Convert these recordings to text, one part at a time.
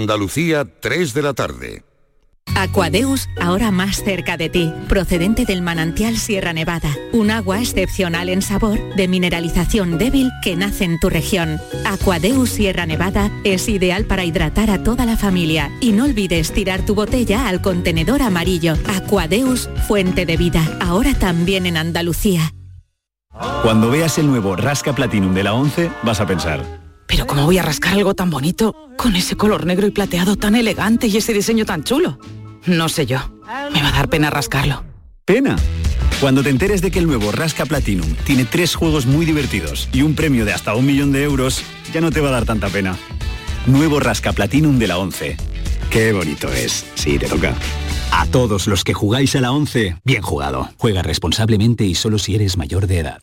Andalucía, 3 de la tarde. Aquadeus, ahora más cerca de ti, procedente del manantial Sierra Nevada, un agua excepcional en sabor, de mineralización débil que nace en tu región. Aquadeus Sierra Nevada es ideal para hidratar a toda la familia y no olvides tirar tu botella al contenedor amarillo. Aquadeus, fuente de vida, ahora también en Andalucía. Cuando veas el nuevo Rasca Platinum de la 11, vas a pensar, pero ¿cómo voy a rascar algo tan bonito con ese color negro y plateado tan elegante y ese diseño tan chulo? No sé yo. Me va a dar pena rascarlo. ¿Pena? Cuando te enteres de que el nuevo Rasca Platinum tiene tres juegos muy divertidos y un premio de hasta un millón de euros, ya no te va a dar tanta pena. Nuevo Rasca Platinum de la 11. Qué bonito es. Sí, te toca. A todos los que jugáis a la 11, bien jugado. Juega responsablemente y solo si eres mayor de edad.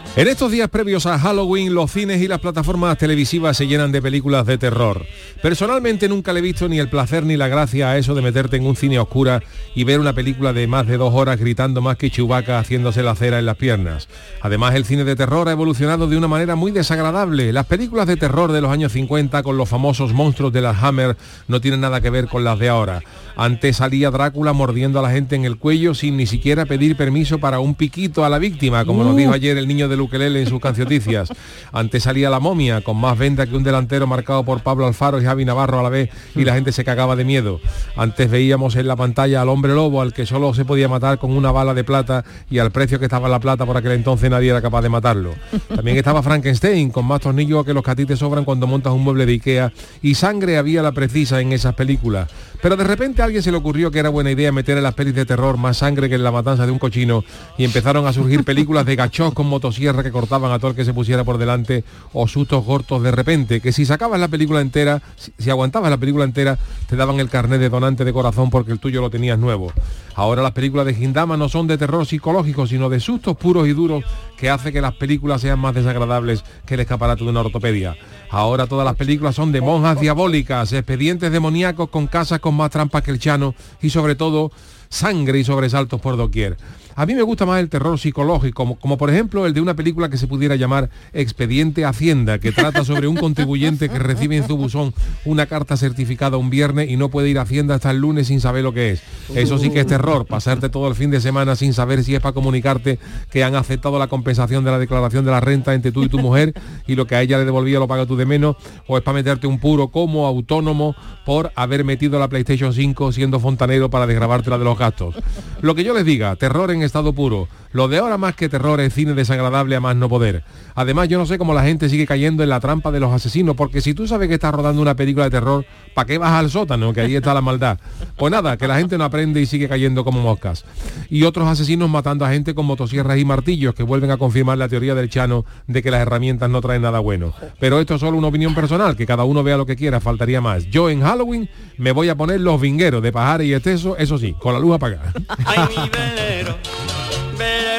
En estos días previos a Halloween, los cines y las plataformas televisivas se llenan de películas de terror. Personalmente nunca le he visto ni el placer ni la gracia a eso de meterte en un cine a oscura y ver una película de más de dos horas gritando más que Chubaca haciéndose la cera en las piernas. Además, el cine de terror ha evolucionado de una manera muy desagradable. Las películas de terror de los años 50 con los famosos monstruos de la Hammer no tienen nada que ver con las de ahora. Antes salía Drácula mordiendo a la gente en el cuello sin ni siquiera pedir permiso para un piquito a la víctima, como nos dijo ayer el niño de Luquelele en sus cancioticias. Antes salía la momia, con más venda que un delantero marcado por Pablo Alfaro y Javi Navarro a la vez, y la gente se cagaba de miedo. Antes veíamos en la pantalla al hombre lobo, al que solo se podía matar con una bala de plata, y al precio que estaba la plata por aquel entonces nadie era capaz de matarlo. También estaba Frankenstein, con más tornillos que los que a ti te sobran cuando montas un mueble de Ikea, y sangre había la precisa en esas películas. Pero de repente a alguien se le ocurrió que era buena idea meter en las pelis de terror más sangre que en la matanza de un cochino y empezaron a surgir películas de gachos con motosierra que cortaban a todo el que se pusiera por delante o sustos cortos de repente, que si sacabas la película entera, si, aguantabas la película entera, te daban el carnet de donante de corazón porque el tuyo lo tenías nuevo. Ahora las películas de Gindama no son de terror psicológico, sino de sustos puros y duros que hace que las películas sean más desagradables que el escaparate de una ortopedia. Ahora todas las películas son de monjas diabólicas, expedientes demoníacos con casas con más trampas que el chano y sobre todo sangre y sobresaltos por doquier. A mí me gusta más el terror psicológico, como, por ejemplo el de una película que se pudiera llamar Expediente Hacienda, que trata sobre un contribuyente que recibe en su buzón una carta certificada un viernes y no puede ir a Hacienda hasta el lunes sin saber lo que es. Eso sí que es terror, pasarte todo el fin de semana sin saber si es para comunicarte que han aceptado la compensación de la declaración de la renta entre tú y tu mujer y lo que a ella le devolvía lo paga tú de menos, o es para meterte un puro como autónomo por haber metido la PlayStation 5 siendo fontanero para desgrabártela de los gastos. Lo que yo les diga, terror en estado puro. Lo de ahora más que terror es cine desagradable a más no poder. Además, yo no sé cómo la gente sigue cayendo en la trampa de los asesinos, porque si tú sabes que estás rodando una película de terror, ¿para qué vas al sótano? Que ahí está la maldad. Pues nada, que la gente no aprende y sigue cayendo como moscas. Y otros asesinos matando a gente con motosierras y martillos, que vuelven a confirmar la teoría del Chano de que las herramientas no traen nada bueno. Pero esto es solo una opinión personal, que cada uno vea lo que quiera, faltaría más. Yo en Halloween me voy a poner los vingueros de pajar y exceso, eso sí, con la luz apagada.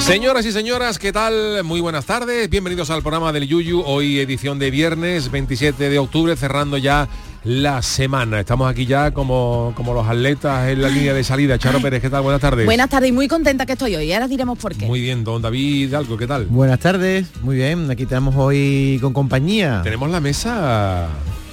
Señoras y señoras, ¿qué tal? Muy buenas tardes. Bienvenidos al programa del Yuyu. Hoy edición de viernes 27 de octubre, cerrando ya la semana. Estamos aquí ya como, como los atletas en la línea de salida. Charo Pérez, ¿qué tal? Buenas tardes. Buenas tardes y muy contenta que estoy hoy. Ahora diremos por qué. Muy bien, don David Algo, ¿qué tal? Buenas tardes, muy bien. Aquí tenemos hoy con compañía. Tenemos la mesa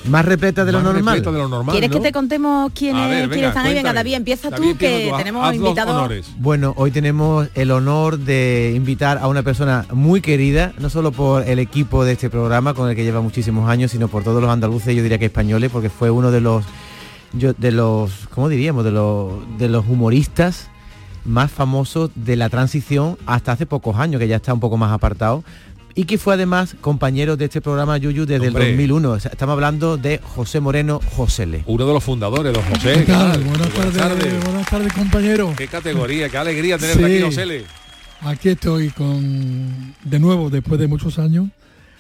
más repleta de lo más normal. repleta de lo normal. ¿Quieres ¿no? que te contemos quiénes, ver, quiénes venga, están ahí? Venga. David, empieza David, tú, que tú. Tenemos invitados. Bueno, hoy tenemos el honor de invitar a una persona muy querida, no solo por el equipo de este programa con el que lleva muchísimos años, sino por todos los andaluces, yo diría que españoles, porque fue uno de los, yo- de los, ¿cómo diríamos? De los, de los humoristas más famosos de la transición hasta hace pocos años, que ya está un poco más apartado. Y que fue además compañero de este programa Yuyu desde Hombre. el 2001. O sea, Estamos hablando de José Moreno Josele. Uno de los fundadores, don José. ¿Qué tal? tal? Buenas tardes, buenas tardes, compañero. Qué categoría, qué alegría tenerte Sí. aquí, José. Aquí estoy con de nuevo después de muchos años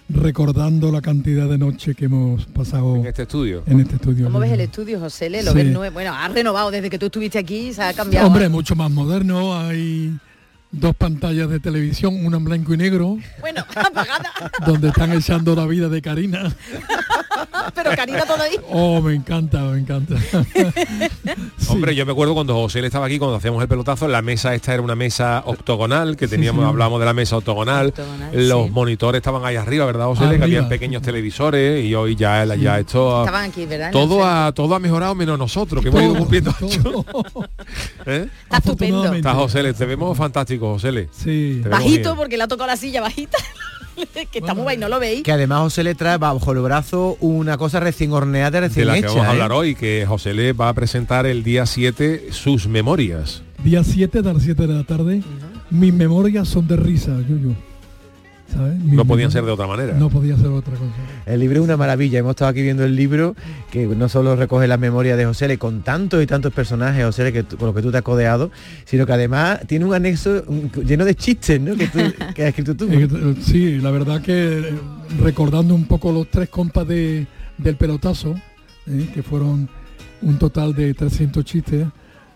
recordando la cantidad de noches que hemos pasado En este estudio. en este estudio. ¿Cómo ves el estudio, José? Le ¿Lo Sí. ves nuevo? Bueno, ha renovado desde que tú estuviste aquí, se ha cambiado. Hombre, mucho más moderno, hay dos pantallas de televisión, una en blanco y negro, Bueno, apagada, donde están echando la vida de Karina. pero Karina todavía. Oh, me encanta, me encanta. Sí. Hombre, yo me acuerdo cuando José estaba aquí, cuando hacíamos el pelotazo, la mesa esta era una mesa octogonal, que teníamos, sí. hablamos de la mesa octogonal, Octogonal, los sí. monitores estaban ahí arriba, ¿verdad, José? Que habían pequeños televisores y hoy ya, ya esto... Estaban aquí, ¿verdad? Todo ha, todo ha mejorado menos nosotros, que hemos ido cumpliendo. ¿Eh? Está estupendo. Está José, te vemos fantástico, José. Sí. Bajito, bien. porque le ha tocado la silla bajita. que está muy guay, ¿no lo veis? Que además José le trae bajo el brazo una cosa recién horneada, De recién la que hecha. vamos a ¿eh? hablar hoy, que José le va a presentar el día 7 sus memorias. Día 7 de las 7 de la tarde. Mis memorias son de risa, Yuyu. No podían ser de otra manera. No podía ser otra cosa. El libro es una maravilla. Hemos estado aquí viendo el libro que no solo recoge las memorias de José Le con tantos y tantos personajes, José Le, que tú- con los que tú te has codeado, sino que además tiene un anexo un- lleno de chistes, ¿no? Que, tú, que has escrito tú. Sí, la verdad que eh, recordando un poco los tres compas de, del pelotazo, eh, que fueron un total de 300 chistes,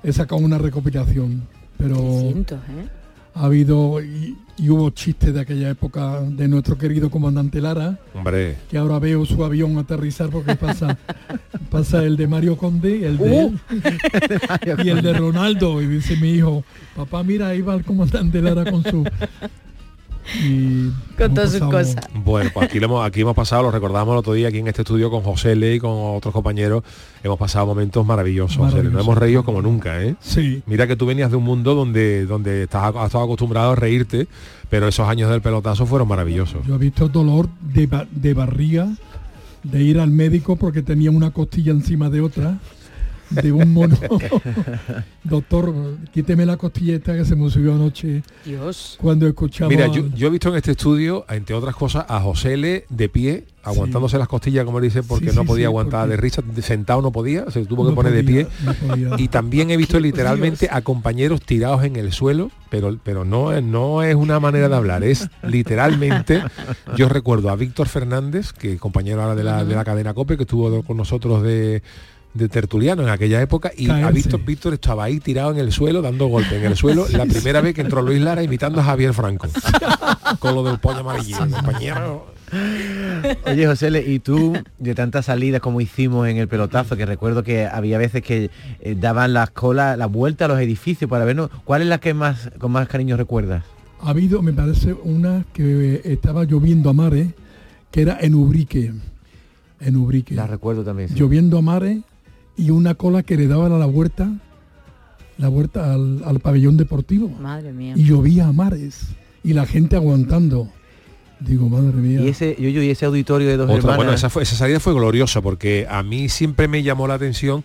he sacado una recopilación. Pero 300, ¿eh? Ha habido y, y hubo chistes de aquella época de nuestro querido comandante Lara, Hombre, que ahora veo su avión aterrizar porque pasa, pasa el de Mario Conde, el de Uh. él, y el de Ronaldo. Y dice mi hijo, papá, mira, ahí va el comandante Lara con su... y Con todas sus cosas. Bueno, pues aquí, lo hemos, aquí hemos pasado, lo recordamos el otro día aquí en este estudio con José Le y con otros compañeros. Hemos pasado momentos maravillosos, José Le. Nos Maravilloso. hemos reído como nunca, ¿eh? Sí, Mira que tú venías de un mundo donde, donde estás, has estado acostumbrado a reírte, pero esos años del pelotazo fueron maravillosos. yo he visto dolor de, ba- de barriga, de ir al médico porque tenía una costilla encima de otra, de un mono. Doctor, quíteme la costilla esta que se me subió anoche Dios. cuando escuchaba... Mira, yo, yo he visto en este estudio, entre otras cosas, a José Le de pie, aguantándose las costillas, como dice, porque Sí, no podía sí, aguantar porque- de risa, de- sentado no podía, se tuvo que no poner de pie. no. Y también he visto literalmente a compañeros tirados en el suelo, pero, pero no, es- no es una manera de hablar, es literalmente, yo recuerdo a Víctor Fernández, que compañero ahora de la, de la cadena COPE, que estuvo con nosotros de, de tertuliano en aquella época, y a Caerse. Víctor, Víctor estaba ahí tirado en el suelo, dando golpe en el suelo, la primera vez que entró Luis Lara imitando a Javier Franco, con lo del pollo amarillo, compañero. Oye, José, Le, y tú, de tantas salidas como hicimos en el pelotazo, que recuerdo que había veces que eh, daban las colas, la vuelta a los edificios para vernos, ¿cuál es la que más con más cariño recuerdas? Ha habido, me parece, una que estaba lloviendo a mares, que era en Ubrique. En Ubrique. La recuerdo también. sí. Lloviendo a mares y una cola que le daban a la vuelta, la vuelta al, al pabellón deportivo. Madre mía. Y llovía a mares y la gente aguantando. Digo, madre mía. Y ese, yo, yo, y ese auditorio de dos Otra- hermanas. bueno, esa, fue- esa salida fue gloriosa porque a mí siempre me llamó la atención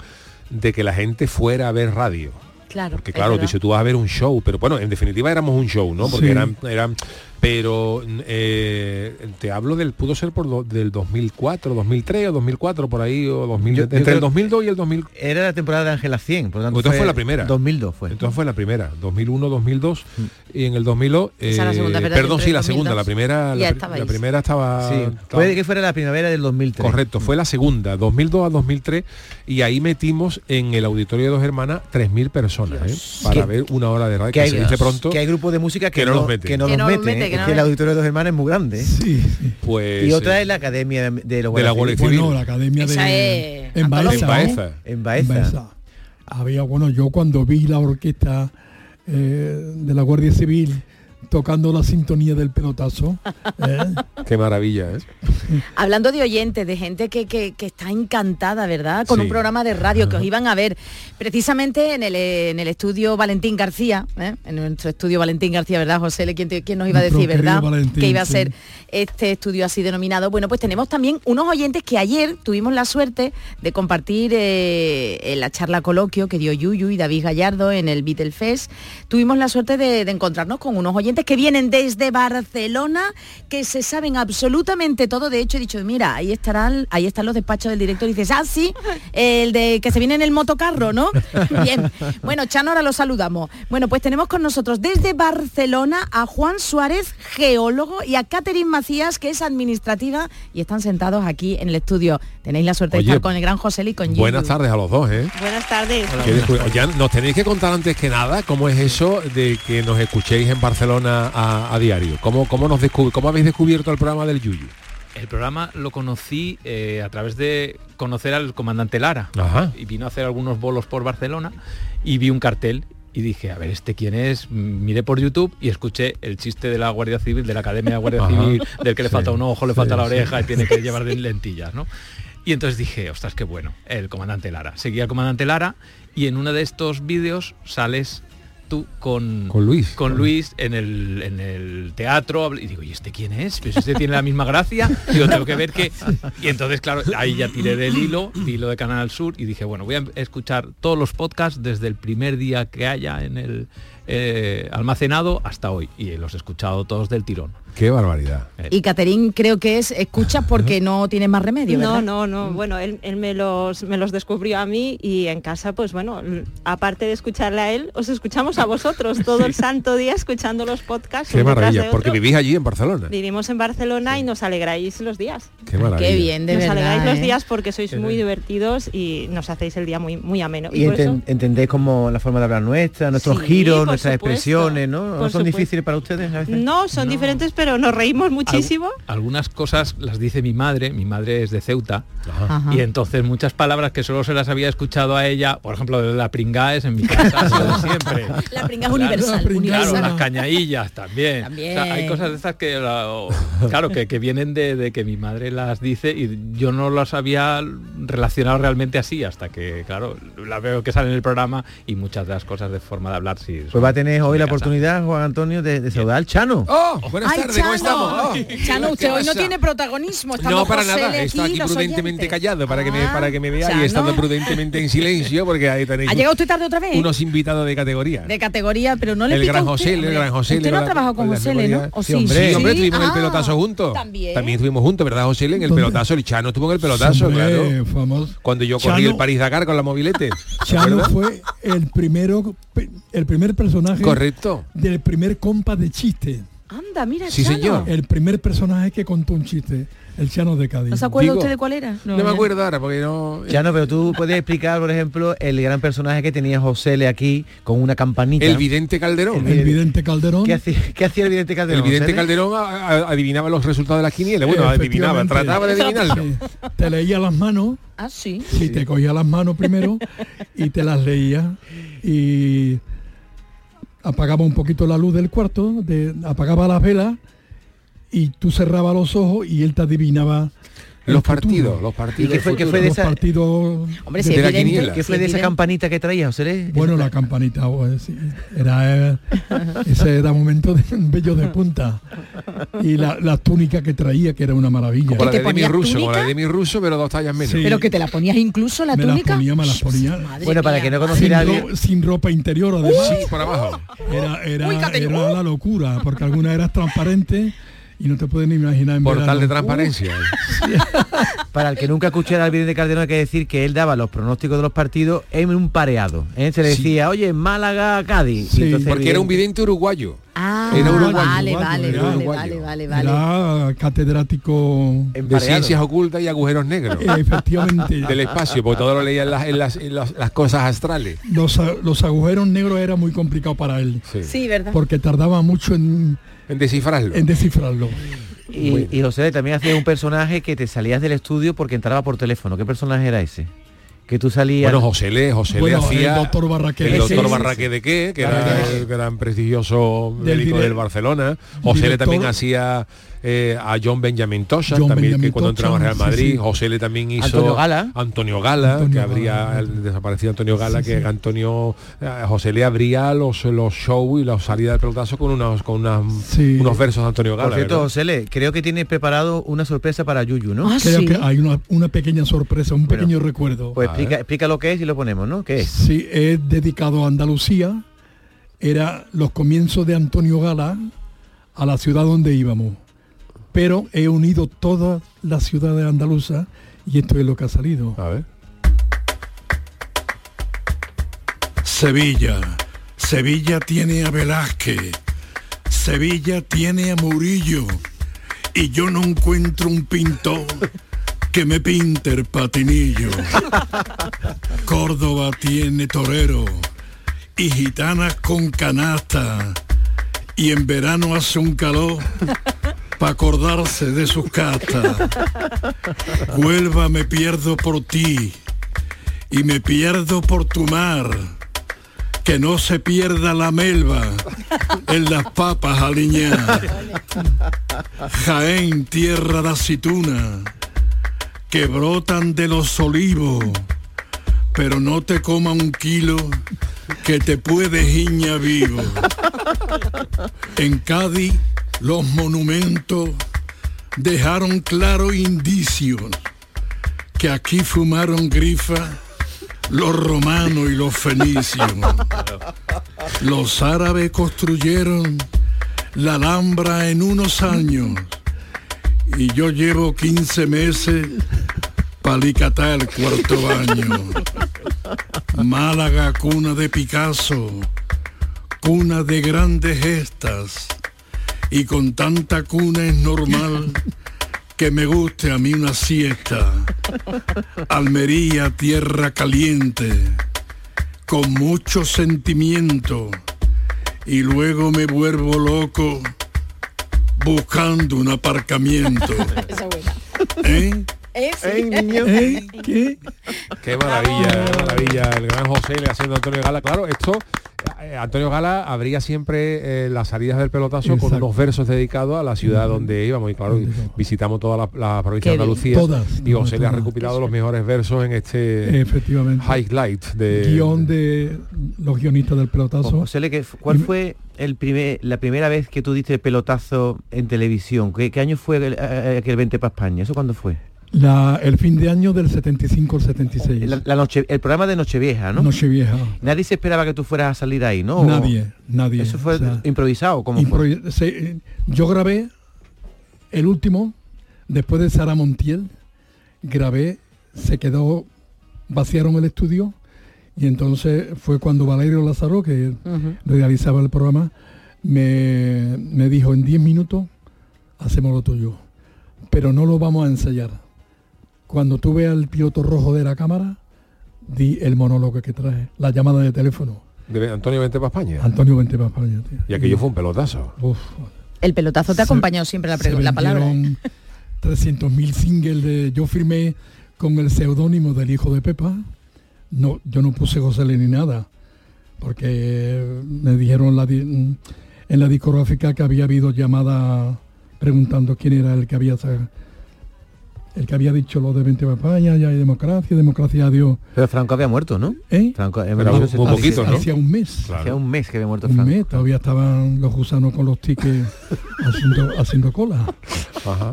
de que la gente fuera a ver radio. Claro. Porque claro, dice, tú vas a ver un show, pero bueno, en definitiva éramos un show, ¿no? Porque Sí. eran, eran, pero eh, te hablo del, pudo ser por do- del 2004, 2003 o 2004, por ahí, o 2000, Yo- yo entre creo- el 2002 y el 2000. Era la temporada de Ángela 100, por lo tanto Entonces fue la primera. 2002 fue. Entonces fue la primera, 2001, 2002 y en el 2002, Esa es la eh, segunda, ¿verdad? perdón, sí, la 2002. segunda, la primera, la, primera estaba, Sí, estaba- puede que fuera la primavera del 2003. Correcto, fue la segunda, 2002 a 2003, y ahí metimos en el auditorio de dos hermanas 3.000 personas, ¿eh? para ver una hora de radio, Que que, hay, se dice pronto, que hay grupos de música que, que no los meten. que no Que los no los meten, ¿eh? que no el los- auditorio de dos hermanas es muy grande. ¿eh? Sí, sí. pues... Y otra eh, es la academia de, de los de la Guardia Civil. Bueno, la academia Esa de es en Baeza, en ¿no? Baeza. En En Baeza. Baeza. Había, bueno, yo cuando vi la orquesta eh, de la Guardia Civil tocando la sintonía del pelotazo, ¿eh? Qué maravilla, ¿eh? Hablando de oyentes, de gente que, que- que está encantada, ¿verdad? Con Sí. un programa de radio que os iban a ver precisamente en el, en el estudio Valentín García, ¿eh? en nuestro estudio Valentín García, ¿verdad, José? ¿Quién, te- quién nos iba a decir, verdad? Valentín, que iba a sí. ser este estudio así denominado. Bueno, pues tenemos también unos oyentes que ayer tuvimos la suerte de compartir eh, en la charla coloquio que dio Yuyu y David Gallardo en el Beatle Fest. Tuvimos la suerte de, de encontrarnos con unos oyentes que vienen desde Barcelona, que se saben absolutamente todo. De hecho, he dicho, mira, ahí estarán, ahí están los despachos del director. Y dices, ah, sí, el de que se viene en el motocarro, ¿no? Bien. Bueno, Chano, ahora lo saludamos. Bueno, pues tenemos con nosotros desde Barcelona a Juan Suárez, geólogo, y a Catherine Macías, que es administrativa, y están sentados aquí en el estudio. Tenéis la suerte Oye, de estar con el gran José y con. Buenas tardes a los dos, ¿eh? Buenas tardes. Ya nos tenéis que contar antes que nada cómo es eso de que nos escuchéis en Barcelona a, a diario. ¿Cómo, cómo, nos descub- ¿Cómo habéis descubierto el programa del Yuyu? El programa lo conocí eh, a través de conocer al comandante Lara. Ajá. Y vino a hacer algunos bolos por Barcelona y vi un cartel y dije, a ver, ¿este quién es? Miré por YouTube y escuché el chiste de la Guardia Civil, de la Academia de Guardia Ajá. Civil, del que le Sí, falta un ojo, le sí, falta la sí. oreja y tiene que llevar de lentillas, ¿no? Y entonces dije, ostras, qué bueno, el comandante Lara. Seguí al comandante Lara y en uno de estos vídeos sales tú con, Con Luis. con Luis en el, en el teatro y digo, ¿y este quién es? Pues este tiene la misma gracia. Digo, tengo que ver que... Y entonces, claro, ahí ya tiré del hilo, hilo de Canal Sur y dije, bueno, voy a escuchar todos los podcasts desde el primer día que haya en el eh, almacenado hasta hoy. Y los he escuchado todos del tirón. Qué barbaridad. Y Caterín creo que es escucha porque no tiene más remedio, No, ¿verdad? no, no. Bueno, él, él me, los, me los descubrió a mí y en casa, pues bueno, aparte de escucharle a él, os escuchamos a vosotros todo el santo día escuchando los podcasts. Qué maravilla, de porque vivís allí en Barcelona. Vivimos en Barcelona y nos alegráis los días. Qué maravilla. Qué bien, de nos verdad. alegráis los ¿eh? días porque sois muy divertidos y nos hacéis el día muy, muy ameno. Y eso- enten- entendéis como la forma de hablar nuestra, nuestros Sí, giros, nuestras supuesto, expresiones, ¿no? ¿No son supuesto. difíciles para ustedes a veces? No, son diferentes, pero nos reímos muchísimo. Algunas cosas las dice mi madre, mi madre es de Ceuta, Ajá. y entonces muchas palabras que solo se las había escuchado a ella, por ejemplo, de la pringá es en mi casa sido siempre. La pringa es universal. Claro, universal. las cañaillas también. También. O sea, hay cosas de estas que, claro, que, que vienen de, de que mi madre las dice y yo no las había relacionado realmente así hasta que, claro, la veo que sale en el programa y muchas de las cosas de forma de hablar sí. Pues va a tener hoy la oportunidad, Juan Antonio, de, de saludar al Chano. ¡Oh! Buenas Ay, tardes, ¿cómo Chano. estamos? Oh, Chano, ¿qué usted hoy no tiene protagonismo. estamos No, para José nada. L Estoy aquí prudentemente callado para que me, Ah, para que me veáis Chano. y estando prudentemente en silencio porque ahí tenéis ¿Ha llegado usted tarde otra vez? unos invitados de categoría. De categoría, pero no le el gran José, el gran José. Usted no ha trabajado con José ¿no? ¿O sí, hombre, sí? hombre, Sí. tuvimos el Ah, pelotazo juntos. También. estuvimos juntos, ¿verdad, José? En el pelotazo, el Chano estuvo en el pelotazo, claro. famoso. Cuando yo corrí el París-Dakar con la mobilete. ¿te Chano fue el primero, el primer personaje Correcto. del primer compa de chiste. Anda, mira, Sí, Chano. señor. El primer personaje que contó un chiste, el Chano de Cádiz. ¿No se acuerda Digo, usted de cuál era? No, me acuerdo ahora porque no... Chano, pero tú puedes explicar, por ejemplo, el gran personaje que tenía José L aquí con una campanita. El vidente Calderón. El vidente Calderón. ¿Qué hacía, qué hacía el vidente Calderón? El vidente? Calderón a- a- adivinaba los resultados de las quinielas. Bueno, adivinaba, trataba de adivinarlo. Sí. Te leía las manos, Ah, sí. sí, te cogía las manos primero y te las leía y apagaba un poquito la luz del cuarto, de- apagaba las velas y tú cerrabas los ojos y él te adivinaba Los partidos, los partidos. ¿Y qué fue, qué fue de esa, partidos Hombre, de si de la evidente, quiniela. qué si fue de esa campanita que traía, José? Bueno, la campanita, pues, sí, era ese era momento de bello de punta. Y la, la túnica que traía, que era una maravilla. Como la de Demi ponías Russo, como la túnica? de Demi Russo, pero dos tallas menos. Sí. Pero que te la ponías incluso la me las túnica. ponía, me las ponía. Madre Bueno, para que no conociera Sin, ro- ropa interior, además. Sí, por abajo. Era, era, Uy, era la locura, porque alguna era transparente y no te pueden imaginar en Portal verano. de transparencia. Para el que nunca escuchara al Virgen de Calderón hay que decir que él daba los pronósticos de los partidos en un pareado. ¿eh? Se le Sí. decía, oye, Málaga, Cádiz. Sí. Y entonces Porque era un Vidente- uruguayo. Ah, Era uruguayo, vale, uruguayo, vale, era vale, uruguayo. vale, vale, vale. Era catedrático De ciencias ocultas y agujeros negros. eh, efectivamente. Del espacio, porque todo lo leía en las, en las- en las- las cosas astrales. Los, a- los agujeros negros era muy complicado para él, Sí. Sí, ¿verdad? porque tardaba mucho en, En descifrarlo. en descifrarlo. Y, y José también hacía un personaje que te salías del estudio porque entraba por teléfono. ¿Qué personaje era ese? Que tú salías... Bueno, José le, José Bueno, le hacía el doctor Barraqué. el doctor Barraque de qué, que era el gran prestigioso Del médico del Barcelona. José le director- también hacía eh, a John Benjamin Tosha, John también que cuando entraba en Real sí, Madrid. sí. José le también hizo Antonio Gala. Antonio Gala, Antonio que Gala. abría el desaparecido Antonio Gala, Sí, que sí. Antonio eh, José le abría los los shows y la salida del pelotazo con unos con unas, Sí. unos versos de Antonio Gala. Por cierto, ¿verdad? José Le, creo que tienes preparado una sorpresa para Yuyu, ¿no? Ah, Creo sí. que hay una, una pequeña sorpresa, un pequeño recuerdo. Pues A explica, explica lo que es y lo ponemos, ¿no? ¿Qué es? Sí, es dedicado a Andalucía. Era los comienzos de Antonio Gala a la ciudad donde íbamos. Pero he unido todas las ciudades andaluzas y esto es lo que ha salido. A ver. Sevilla. Sevilla tiene a Velázquez. Sevilla tiene a Murillo. Y yo no encuentro un pintor que me pinte el patinillo. Córdoba tiene torero y gitanas con canasta. Y en verano hace un calor para acordarse de sus castas. Huelva me pierdo por ti y me pierdo por tu mar. Que no se pierda la melva en las papas aliñadas. Jaén, tierra de aceituna, que brotan de los olivos, pero no te coma un kilo que te puede giña vivo. En Cádiz, los monumentos dejaron claro indicios que aquí fumaron grifa los romanos y los fenicios. Los árabes construyeron la Alhambra en unos años y yo llevo 15 meses para alicatar el cuarto baño. Málaga, cuna de Picasso, cuna de grandes gestas y con tanta cuna es normal que me guste a mí una siesta. Almería, tierra caliente, con mucho sentimiento, y luego me vuelvo loco buscando un aparcamiento. ¿Eh? ¿Eh? ¿Qué? Qué maravilla, qué maravilla. El gran José le haciendo a Antonio Gala. Claro, esto, eh, Antonio Gala abría siempre eh, las salidas del pelotazo con unos versos dedicados a la ciudad donde íbamos. Y claro, visitamos toda la, la provincia de. Andalucía. Todas, y José le ha recopilado los mejores versos en este Efectivamente. highlight de... Guión de los guionistas del pelotazo. José Le, ¿qué fu- ¿cuál fue el primer, la primera vez que tú diste el pelotazo en televisión? ¿Qué, qué año fue el, eh, aquel 20 para España? ¿Eso cuándo fue? La, el fin de año del 75 al 76. La, la noche, el programa de Nochevieja, ¿no? Nochevieja. Nadie se esperaba que tú fueras a salir ahí, ¿no? Nadie, nadie. Eso fue O sea, improvisado, se- eh, yo grabé el último, después de Sara Montiel, grabé, se quedó, vaciaron el estudio y entonces fue cuando Valerio Lázaro, que realizaba el programa, me, me dijo en 10 minutos hacemos lo tuyo, pero no lo vamos a ensayar. Cuando tú veas el piloto rojo de la cámara, di el monólogo que traje, la llamada de teléfono. de Antonio Vente para España. Antonio Vente para España, tío. Y aquello fue un pelotazo. Uf, El pelotazo te ha acompañado siempre la, se la palabra. vendieron 300.000 singles de yo firmé con el seudónimo del hijo de Pepa no yo no puse José Le ni nada porque me dijeron la di- en la discográfica que había habido llamada preguntando quién era el que había sa- el que había dicho lo de 20 España, ya hay democracia, democracia a Dios. Pero Franco había muerto, ¿no? ¿Eh? Franco, Pero un poquito, ¿no? Hacía un mes. Hacía un mes que había muerto Un Franco. mes, todavía estaban los gusanos con los tickets haciendo, haciendo cola.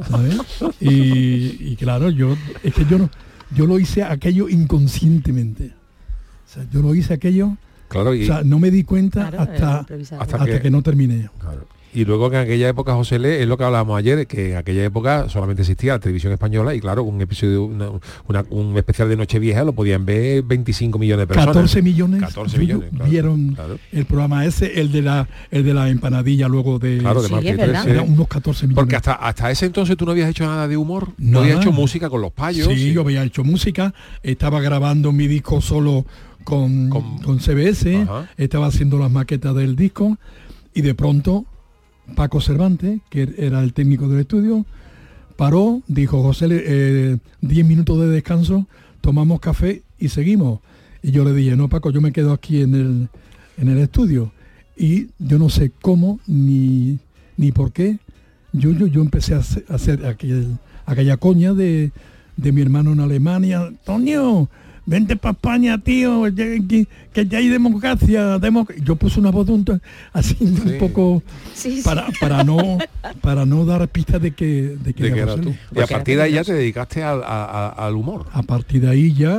¿sabes? Y, y claro, yo es que yo no, yo lo hice aquello inconscientemente. O sea, yo lo hice aquello, Claro, y, o sea, no me di cuenta Claro, hasta, eh. Hasta hasta, que- que, no terminé. Y luego que en aquella época, José Le, es lo que hablábamos ayer, que en aquella época solamente existía la televisión española y claro, un episodio, una- una- un especial de Nochevieja lo podían ver 25 millones de personas. 14 millones, 14 vi- millones, claro. vieron Claro. el programa ese, el de la el de la empanadilla luego de, Claro, de Sí, Martí es Era unos 14 millones. Porque hasta, hasta ese entonces tú no habías hecho nada de humor, no habías hecho música con los payos. Sí, yo había hecho música, estaba grabando mi disco solo con, Con- con CBS, Ajá. estaba haciendo las maquetas del disco y de pronto Paco Cervantes, que era el técnico del estudio, paró, dijo, José, eh, 10 minutos de descanso, tomamos café y seguimos. Y yo le dije, no Paco, yo me quedo aquí en el, en el estudio. Y yo no sé cómo ni, ni por qué, yo, yo, yo empecé a hacer, aquella coña de, de mi hermano en Alemania, Antonio, vente para España, tío, que, que ya hay democracia. democ-". Yo puse una voz un así un poco Sí, sí. para, para no para no dar pistas de que, de que, de era que era José tú. Y a partir de ahí ya te dedicaste al, a- a- al humor. A partir de ahí ya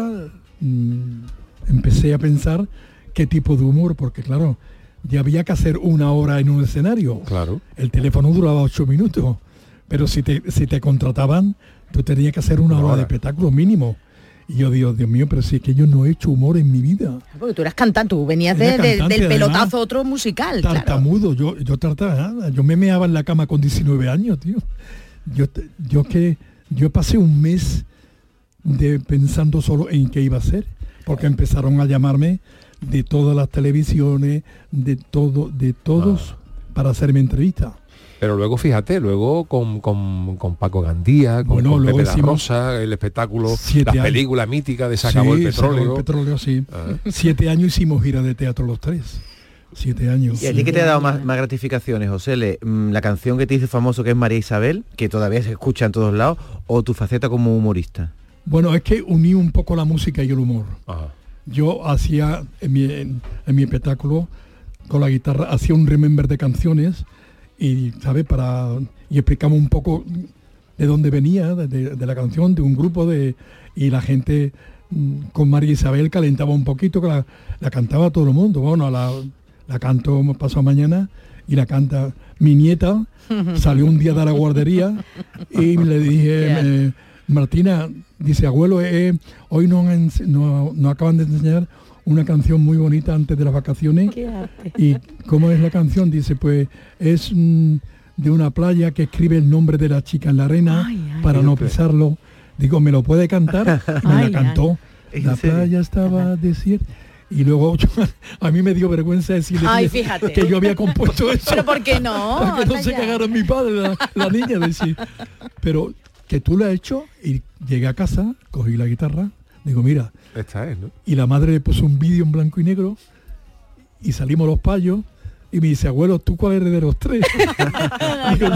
mm, empecé a pensar qué tipo de humor, porque claro, ya había que hacer una hora en un escenario. Claro. El teléfono duraba ocho minutos, pero si te, si te contrataban, tú tenías que hacer una, Una hora, hora. de espectáculo mínimo. Y yo digo, Dios mío, pero si es que yo no he hecho humor en mi vida. Porque tú eras cantante, tú venías de- cantante, del además. pelotazo otro musical, claro. tartamudo, yo, yo tartamudeaba, yo me meaba en la cama con 19 años, tío. Yo, yo que yo pasé un mes de pensando solo en qué iba a hacer, porque empezaron a llamarme de todas las televisiones, de todo, de todos, para hacerme entrevista. Pero luego fíjate, luego con, con, con Paco Gandía, con, Bueno, con luego Pepe la Rosa, el espectáculo, años. películas míticas de Se acabó Sí, el se acabó petróleo. el petróleo, sí. Ah. Siete años hicimos gira de teatro los tres. Siete años. ¿Y a ti qué te ha dado más, más gratificaciones, José? Le? Mm, ¿La canción que te hizo famoso que es María Isabel, que todavía se escucha en todos lados, o tu faceta como humorista? Bueno, es que uní un poco la música y el humor. Ajá. Yo hacía en mi, en, en mi espectáculo con la guitarra, hacía un remember de canciones y, ¿sabes? Para, y explicamos un poco de dónde venía, de, de- de la canción, de un grupo de... Y la gente mm, con María Isabel calentaba un poquito, que la, la cantaba todo el mundo. Bueno, la, la canto pasado mañana y la canta mi nieta. Salió un día de la guardería y le dije, eh, Martina, dice, abuelo, eh, hoy nos, nos- nos acaban de enseñar una canción muy bonita antes de las vacaciones. ¿Y cómo es la canción? Dice, pues es mm, de una playa que escribe el nombre de la chica en la arena para no pisarlo. Digo, ¿me lo puede cantar? Me Ay, la cantó. ¿En La serio? playa estaba desierta. Y luego yo- a mí me dio vergüenza decirle Ay, que- yo había compuesto eso. Pero ¿por qué no? Para que no se ya. cagara mi padre, la, la niña, decir. Pero que tú lo has hecho y llegué a casa, cogí la guitarra, digo, mira, Esta es, ¿no? y la madre le puso un vídeo en blanco y negro y salimos los payos y me dice, abuelo, ¿tú cuál eres de los tres? Digo,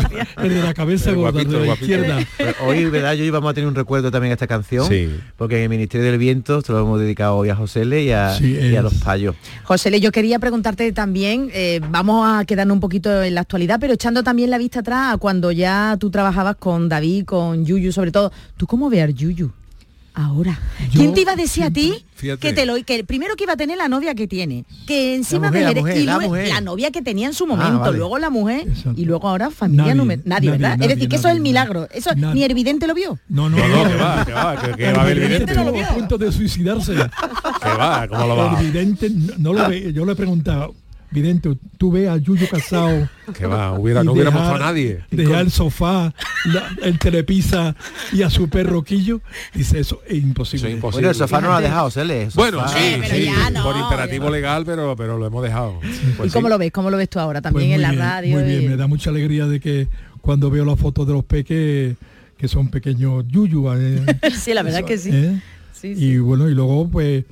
el de la cabeza gorda, guapito, de la guapito. izquierda. Hoy, ¿verdad? Yo íbamos a tener un recuerdo también a esta canción, Sí. porque en el Ministerio del Viento se lo hemos dedicado hoy a José Le y a, Sí, y a es. los payos. José, Le, yo quería preguntarte también, eh, vamos a quedarnos un poquito en la actualidad, pero echando también la vista atrás a cuando ya tú trabajabas con David, con Yuyu sobre todo. ¿Tú cómo ves a Yuyu ahora? Yo ¿Quién te iba a decir a ti Fíjate. que te lo que primero que iba a tener la novia que tiene, que encima mujer, de mujer, y la luego mujer. la novia que tenía en su momento, vale. luego la mujer Exacto. y luego ahora familia Nadie, número nadie, nadie, ¿verdad? nadie, es decir, que eso es el milagro. Eso nadie. ni el vidente lo vio. No, no, No, que va, que va, que, que va a haber vidente a punto de suicidarse. Que va, ¿cómo lo va? El vidente no, no lo ve. Yo le preguntaba, vidente, tú ves a Yuyo casado. Que va, hubiera, no puesto a nadie. Dejar el sofá, la- el telepisa y a su perro Quillo. Dice, eso es imposible. Eso es imposible. Bueno, el sofá no lo ha dejado, José Le. el Bueno, sí, pero sí, ya no, por imperativo no. legal, pero, pero lo hemos dejado. Pues ¿Y cómo sí. lo ves? ¿Cómo lo ves tú ahora Pues también en la bien, radio? Muy bien, y- me da mucha alegría de que cuando veo las fotos de los peques, que son pequeños Yuyu. eh, sí, la verdad eso, que sí. ¿eh? Sí, sí. Y bueno, y luego pues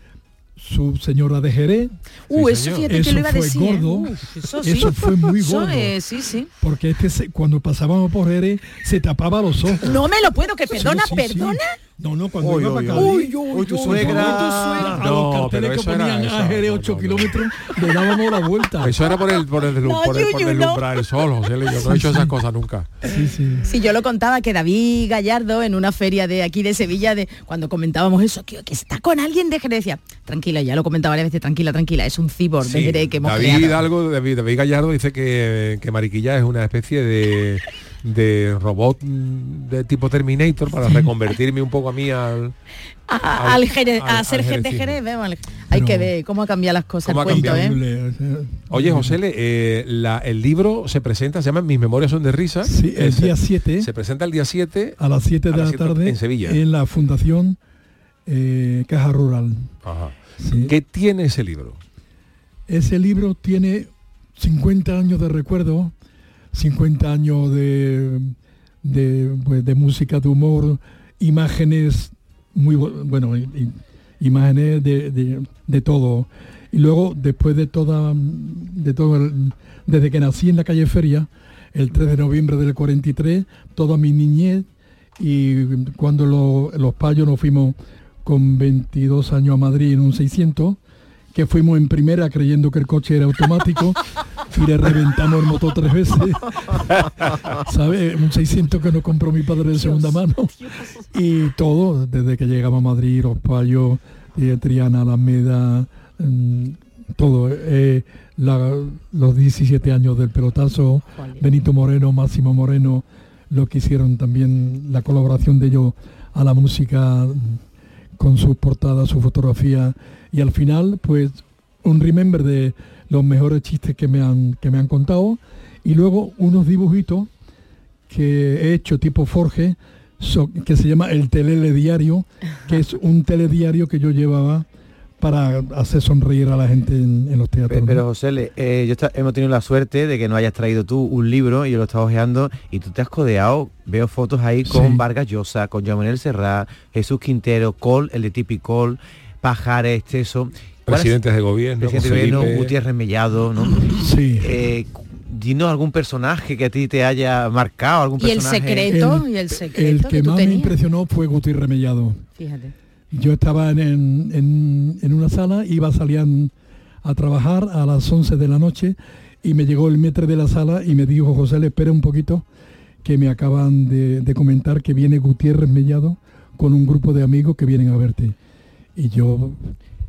su señora de Jerez. Uh, eso fíjate que lo iba a fue decir. ¿eh? gordo. Uf, eso, sí. Eso fue muy Eso gordo. es, sí, sí. Porque este se- cuando pasábamos por Jerez se tapaba los ojos. No me lo puedo, que perdona, Sí, sí, sí. perdona. No, no, cuando Uy, iba uy, para uy. Cádiz, Uy, uy, tu cuando suegra. iba tu suegra, a No, los carteles pero que eso era- ponían eso- a Jerez no, 8 no, no. kilómetros, le dábamos la vuelta. Eso era por el por el, No, por el, por Yuyu, no. el sol, José. Yo no he hecho esas cosas nunca. Sí, sí. Sí, yo lo contaba que David Gallardo en una feria de aquí de Sevilla, de cuando comentábamos eso, que, que está con alguien de Jerez, decía, tranquila, ya lo comentaba varias veces, tranquila, tranquila, es un cyborg de Sí, Jerez que hemos David creado. Hidalgo, David, David Gallardo dice que, que Mariquilla es una especie de, de robot mm, de tipo Terminator para reconvertirme un poco a mí al... A, al al- a ser al gente. Jerez, hay que ver cómo ha cambiado las cosas ¿Cómo el ha cuento, cambiado? ¿eh? Oye, José, le, eh, la- el libro se presenta, se llama Mis memorias son de risa. Sí, el día 7. Se presenta el día 7 a las 7 a de la 7 tarde en Sevilla. en la Fundación eh, Caja Rural. Ajá. Sí. ¿Qué tiene ese libro? Ese libro tiene 50 años de recuerdo, 50 años de, de, pues, de música, de humor, imágenes muy bu- bueno, imágenes de, de- todo. Y luego, después de toda, de todo, desde que nací en la calle Feria, el 3 de noviembre del 43, toda mi niñez y cuando lo- los payos nos fuimos con 22 años a Madrid en un 600, que fuimos en primera creyendo que el coche era automático y le reventamos el motor tres veces. ¿Sabes? Un 600 que nos compró mi padre de segunda mano. Y todo, desde que llegamos a Madrid, los payos, eh, Triana, Alameda, mm, todo. eh, la- los 17 años del pelotazo, Benito Moreno, Máximo Moreno, lo que hicieron también, la colaboración de ellos a la música con sus portadas, su fotografía y al final pues un remember de los mejores chistes que me han, que me han contado. Y luego unos dibujitos que he hecho tipo Forge que se llama el Telele Diario, que es un telediario que yo llevaba para hacer sonreír a la gente en, en los teatros. Pe- Pero. José, le- eh, yo hemos tenido la suerte de que no hayas traído tú un libro y yo lo estaba ojeando y tú te has codeado, veo fotos ahí con Sí. Vargas Llosa, con Jamonel Serrat, Jesús Quintero, Col, el de Tipi Col, Pajares, Teso. ¿Cuál es- Presidentes de gobierno, Presidente de gobierno. Gutiérrez Mellado, ¿no? Sí. Eh, dinos algún personaje que a ti te haya marcado, algún Y el personaje. secreto, y el secreto El que, que tú más me impresionó fue Gutiérrez Mellado. Fíjate. Yo estaba en, en- en- una sala, iba a salir a trabajar a las 11 de la noche y me llegó el metre de la sala y me dijo, José, le espera un poquito, que me acaban de, de comentar que viene Gutiérrez Mellado con un grupo de amigos que vienen a verte. Y yo,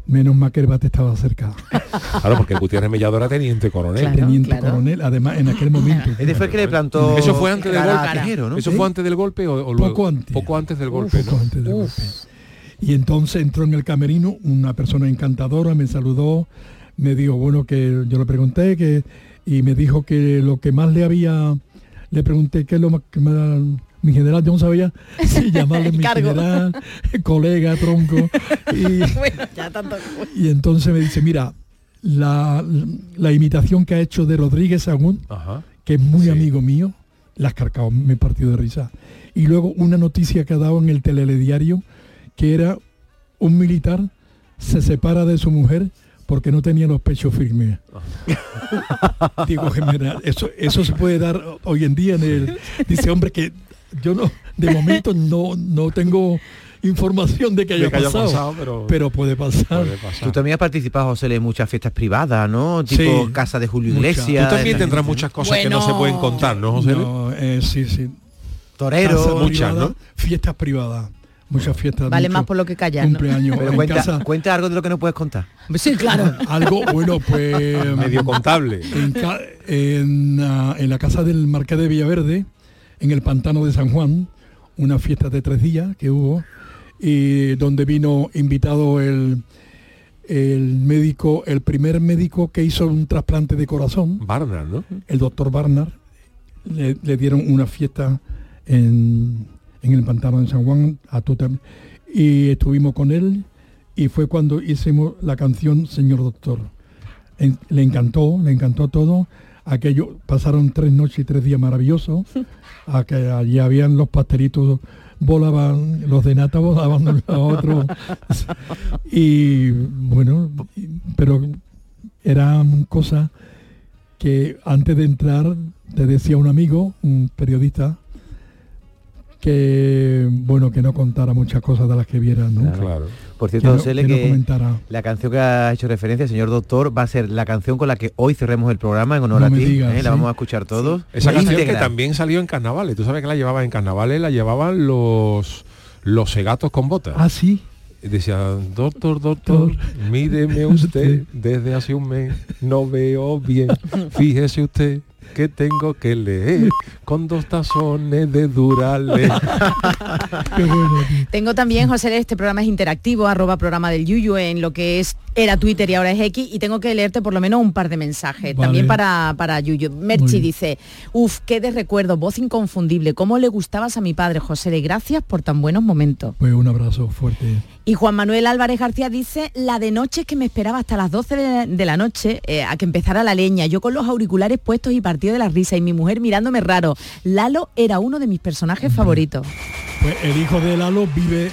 menos mal que el bate estaba cerca. Claro, porque Gutiérrez Mellado era teniente coronel. Teniente coronel, además en aquel momento. Este fue el que le plantó Eso fue antes del golpe. ¿no? Eso fue antes del golpe o, o luego? Poco antes. Poco antes del golpe, Poco ¿no? antes del golpe. Y entonces entró en el camerino una persona encantadora, me saludó, me dijo, bueno, que yo le pregunté que y me dijo que lo que más le había, le pregunté qué es lo más que más- mi general, yo no sabía si llamarle mi general, colega, tronco. Y, Bueno, ya tanto. y entonces me dice, mira, la, la imitación que ha hecho de Rodríguez Sagún, Ajá. que es muy amigo mío, la has cargado, me he partido de risa. Y luego una noticia que ha dado en el telediario, que era un militar se separa de su mujer porque no tenía los pechos firmes. Digo, general, eso, eso se puede dar hoy en día en el... Dice, hombre, que yo no, de momento no, no tengo información de que haya, De que haya pasado, pasado, pero- puede pasar. Puede pasar. Tú también has participado, José, en muchas fiestas privadas, ¿no? Tipo Sí, casa de Julio. Iglesias. Tú también tendrás muchas cosas que no se pueden contar, ¿no, José? No, eh, sí, sí. Torero. Casa Muchas, privada, ¿no? Fiestas privadas. Muchas fiestas. Vale más por lo que callar, ¿no? Cumpleaños. Pero en cuenta, casa. cuenta algo de lo que no puedes contar. Sí, claro. Algo, bueno, pues... Medio contable. En, ca- en, ah, en la casa del Marqués de Villaverde, en el pantano de San Juan, una fiesta de tres días que hubo, y donde vino invitado el, el médico, el primer médico que hizo un trasplante de corazón, Barnard, ¿no? el doctor Barnard, le, le dieron una fiesta en, en el pantano de San Juan a Tuta, y estuvimos con él y fue cuando hicimos la canción Señor Doctor. En- le encantó, le encantó todo. Aquello pasaron tres noches y tres días maravillosos. a que allí habían los pastelitos volaban, los de nata volaban a otro. Y bueno, pero eran cosas que antes de entrar te decía un amigo, un periodista, que bueno que no contara muchas cosas de las que viera, ¿no? Claro. Por cierto, Que no- José, que no la canción que ha hecho referencia, señor doctor, va a ser la canción con la que hoy cerremos el programa en honor No a ti. digas, ¿eh? La vamos a escuchar todos. Esa canción que también salió en carnavales. Tú sabes que la llevaban en carnavales, la llevaban los los segatos con botas. Ah, sí. Decía, doctor, doctor, míreme usted, desde hace un mes no veo bien. Fíjese usted que tengo que leer con dos tazones de Durales. Tengo también, José, este programa es interactivo, arroba programa del Yuyu en lo que es era Twitter y ahora es X y tengo que leerte por lo menos un par de mensajes. Vale. También para, para Yuyu. Merchi dice, uf, qué de recuerdo, voz inconfundible, cómo le gustabas a mi padre, José, de gracias por tan buenos momentos. Pues un abrazo fuerte. Y Juan Manuel Álvarez García dice, la de noche que me esperaba hasta las 12 de, de la noche eh, a que empezara la leña, yo con los auriculares puestos y partido de la risa y mi mujer mirándome raro. Lalo era uno de mis personajes favoritos. Pues el hijo de Lalo vive,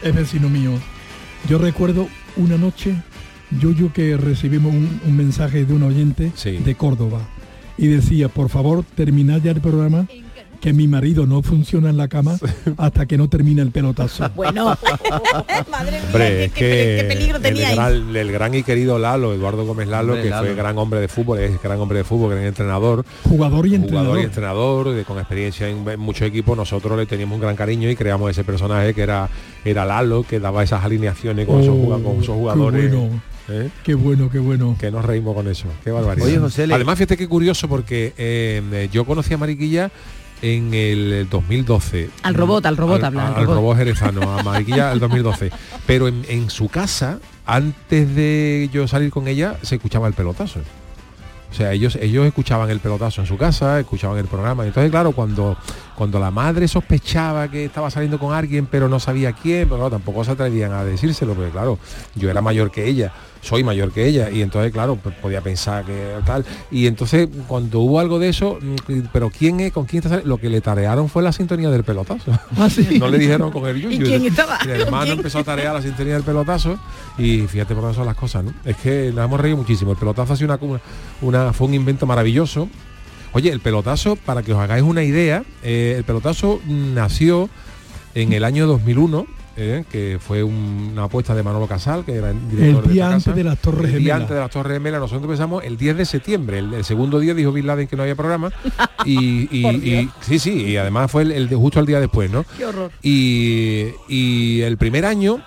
es vecino mío. Yo recuerdo una noche, Yuyu, que recibimos un, un mensaje de un oyente de Córdoba y decía, por favor, terminad ya el programa, que mi marido no funciona en la cama hasta que no termine el pelotazo. Bueno, Hombre, es que peligro el teníais. gran, el gran y querido Lalo, Eduardo Gómez Lalo, Hombre, que Lalo. fue gran hombre de fútbol, es gran hombre de fútbol, gran entrenador. Jugador y Jugador entrenador. y entrenador, de- con experiencia en, en muchos equipos, nosotros le teníamos un gran cariño y creamos ese personaje que era, era Lalo, que daba esas alineaciones con, esos, Oh, juga- con esos qué jugadores. bueno. ¿eh? Qué bueno, qué bueno. Que nos reímos con eso. Qué barbaridad. Oye, José, le- Además, fíjate qué curioso porque eh, yo conocí a Mariquilla en el 2012. Al robot, al robot al, habla, al al robot. robot jerezano, a Mariquilla el 2012. Pero en, en su casa, antes de yo salir con ella, se escuchaba el pelotazo. O sea, ellos, ellos escuchaban el pelotazo en su casa, escuchaban el programa. Entonces, claro, cuando, cuando la madre sospechaba que estaba saliendo con alguien, pero no sabía quién, pero claro, tampoco se atrevían a decírselo, porque claro, yo era mayor que ella, soy mayor que ella, y entonces, claro, pues, podía pensar que tal. Y entonces, cuando hubo algo de eso, mm, pero quién es, con quién está lo que le tarearon fue la sintonía del pelotazo. No le dijeron con el yuyu. ¿Y quién estaba? El hermano empezó a tarear la sintonía del pelotazo y fíjate por son las cosas, ¿no? Es que nos hemos reído muchísimo. El pelotazo ha sido una, una, fue un invento maravilloso. Oye, el pelotazo, para que os hagáis una idea, eh, el pelotazo nació en el año 2001, eh, que fue un- una apuesta de Manolo Casal, que era el director El día esta antes casa. de las Torres El día Gemelas. antes de las Torres Gemelas, nosotros empezamos el 10 de septiembre. El, el segundo día dijo Bin Laden que no había programa. Y, sí, sí, y además fue el, el de justo al día después, ¿no? Qué horror. Y, y el primer año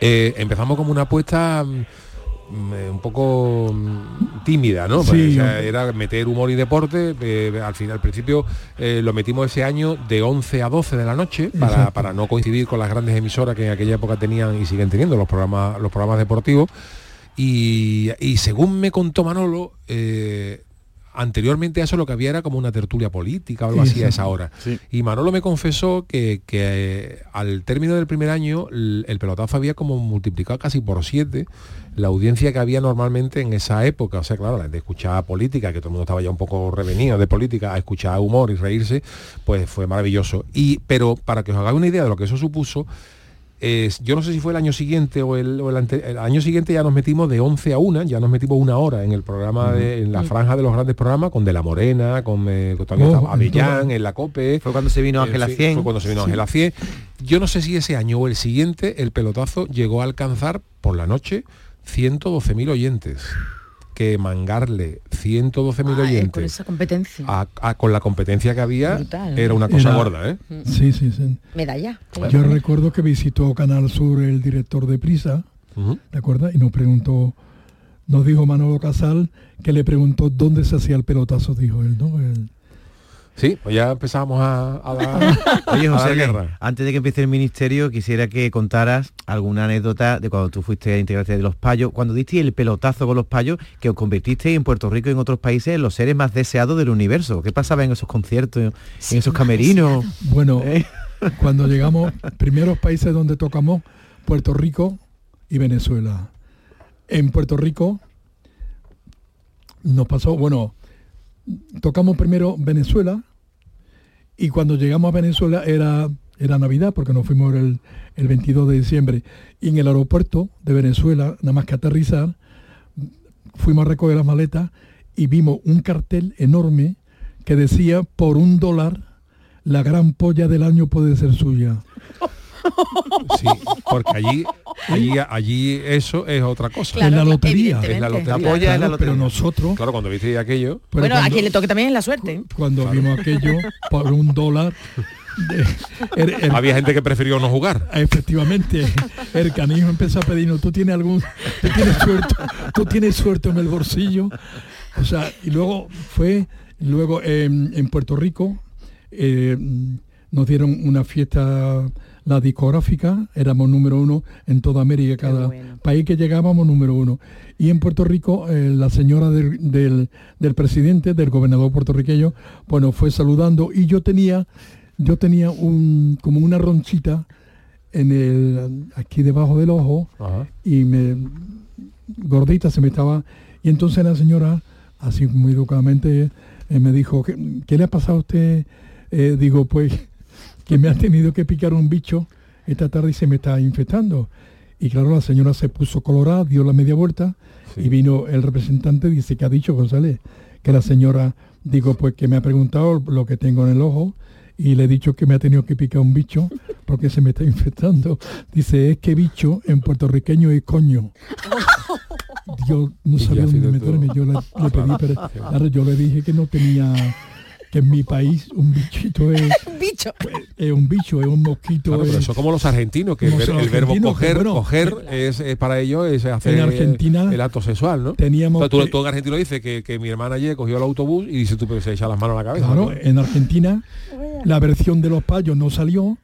eh, empezamos como una apuesta mm, un poco mm, tímida, ¿no? Sí. O sea, era meter humor y deporte. eh, al final, al principio eh, lo metimos ese año de 11 a 12 de la noche para, para no coincidir con las grandes emisoras que en aquella época tenían y siguen teniendo los programas, los programas deportivos. Y, y según me contó Manolo, eh, anteriormente a eso lo que había era como una tertulia política o algo así a esa hora. Y Manolo me confesó que, que, eh, al término del primer año el, el pelotazo había como multiplicado casi por siete la audiencia que había normalmente en esa época. O sea, claro, de escuchar política, que todo el mundo estaba ya un poco revenido de política, a escuchar humor y reírse, pues fue maravilloso. Y, pero para que os hagáis una idea de lo que eso supuso, yo no sé si fue el año siguiente o el, o el ante- el año siguiente ya nos metimos de 11 a 1, ya nos metimos una hora en el programa, de, en la franja de los grandes programas, con De la Morena, con, eh, con también Oh, Avellán, en la COPE. Fue cuando se vino En Ángela fin, 100. Fue cuando se vino Sí. Ángela 100. Yo no sé si ese año o el siguiente el pelotazo llegó a alcanzar por la noche 112.000 oyentes. Que mangarle 112.000 Ay, con oyentes esa competencia. a- a- con la competencia que había Brutal. era una cosa Era- gorda, ¿eh? Sí, sí, sí. Medalla. Yo recuerdo que visitó Canal Sur el director de Prisa, ¿te acuerdas? Y nos preguntó, nos dijo Manolo Casal, que le preguntó dónde se hacía el pelotazo, dijo él, ¿no? El- Sí, pues ya empezamos a, a dar, Oye, a José, guerra. antes de que empiece el ministerio, quisiera que contaras alguna anécdota de cuando tú fuiste a integrarte de los payos, cuando diste el pelotazo con los payos, que os convertiste en Puerto Rico y en otros países en los seres más deseados del universo. ¿Qué pasaba en esos conciertos, en esos camerinos? Bueno, ¿Eh? cuando llegamos, primeros países donde tocamos, Puerto Rico y Venezuela. En Puerto Rico nos pasó, bueno, tocamos primero Venezuela y cuando llegamos a Venezuela era era Navidad porque nos fuimos el, el 22 de diciembre. Y en el aeropuerto de Venezuela, nada más que aterrizar, fuimos a recoger las maletas y vimos un cartel enorme que decía por un dólar la gran polla del año puede ser suya. Sí, porque allí, allí, allí eso es otra cosa. es la lotería. Es la lotería. La polla es la Claro, Pero lotería. nosotros, Claro, cuando viste aquello, pero bueno, a cuando- quien le toque también es la suerte. cuando vimos aquello por un dólar, de- el- el- había gente que prefirió no jugar. efectivamente, el canijo empezó a pedirnos, tú tienes algún, tú tienes suerte, tú tienes suerte en el bolsillo. O sea, y luego fue, luego en, en Puerto Rico eh, nos dieron una fiesta, la discográfica, éramos número uno en toda América, cada país que llegábamos número uno. Y en Puerto Rico, eh, la señora del, del, del presidente, del gobernador puertorriqueño, bueno, fue saludando y yo tenía, yo tenía un, como una ronchita en el, aquí debajo del ojo Ajá. y me gordita se me estaba y entonces la señora así muy educadamente eh, me dijo ¿qué, qué le ha pasado a usted? Eh, digo pues que me ha tenido que picar un bicho esta tarde y se me está infectando. Y claro la señora se puso colorada dio la media vuelta y vino el representante dice que ha dicho González que la señora digo pues que me ha preguntado lo que tengo en el ojo y le he dicho que me ha tenido que picar un bicho porque se me está infectando. Dice, es que bicho en puertorriqueño es coño. Yo no sabía dónde meterme, yo le, le pedí, pero claro, yo le dije que no tenía, en mi país un bichito es, Un bicho. es un bicho, es un mosquito. Claro, pero es- eso como los argentinos, que el, ver- verbo argentinos, coger, bueno, coger es, es para ellos es hacer En Argentina el acto sexual, ¿no? teníamos O sea, tú, tú en argentino dices que, que mi hermana ayer cogió el autobús y dice tú pero se echa las manos a la cabeza. Claro, ¿no? en Argentina la versión de los payos no salió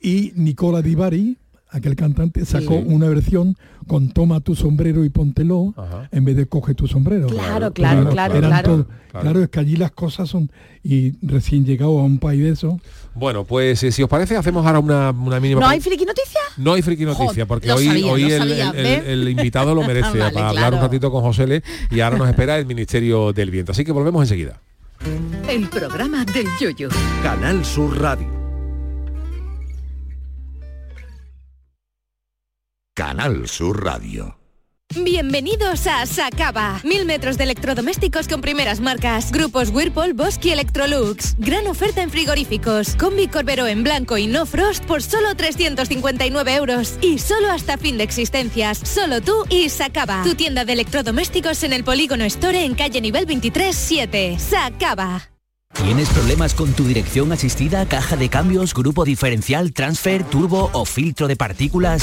y Nicola Di Bari, aquel cantante, sacó Sí. una versión con toma tu sombrero y póntelo Ajá. en vez de coge tu sombrero. Claro, claro, claro, eran claro. todo- Claro. claro, es que allí las cosas son y recién llegado a un país de eso. Bueno, pues eh, si os parece hacemos ahora una, una mínima... ¿No hay friki noticia? No hay friki noticia, Joder, porque hoy, sabía, hoy el, sabía, el- ¿ves? el invitado lo merece Vale, para hablar un ratito con José Le y ahora nos espera el Ministerio del Viento. Así que volvemos enseguida. El programa del yoyo. Canal Sur Radio. Canal Sur Radio. Bienvenidos a Sacaba. Mil metros de electrodomésticos con primeras marcas. Grupos Whirlpool, Bosch y Electrolux. Gran oferta en frigoríficos. Combi Corbero en blanco y no frost por solo 359 euros. Y solo hasta fin de existencias. Solo tú y Sacaba. Tu tienda de electrodomésticos en el Polígono Store en calle nivel 23 7. Sacaba. ¿Tienes problemas con tu dirección asistida, caja de cambios, grupo diferencial, transfer, turbo o filtro de partículas?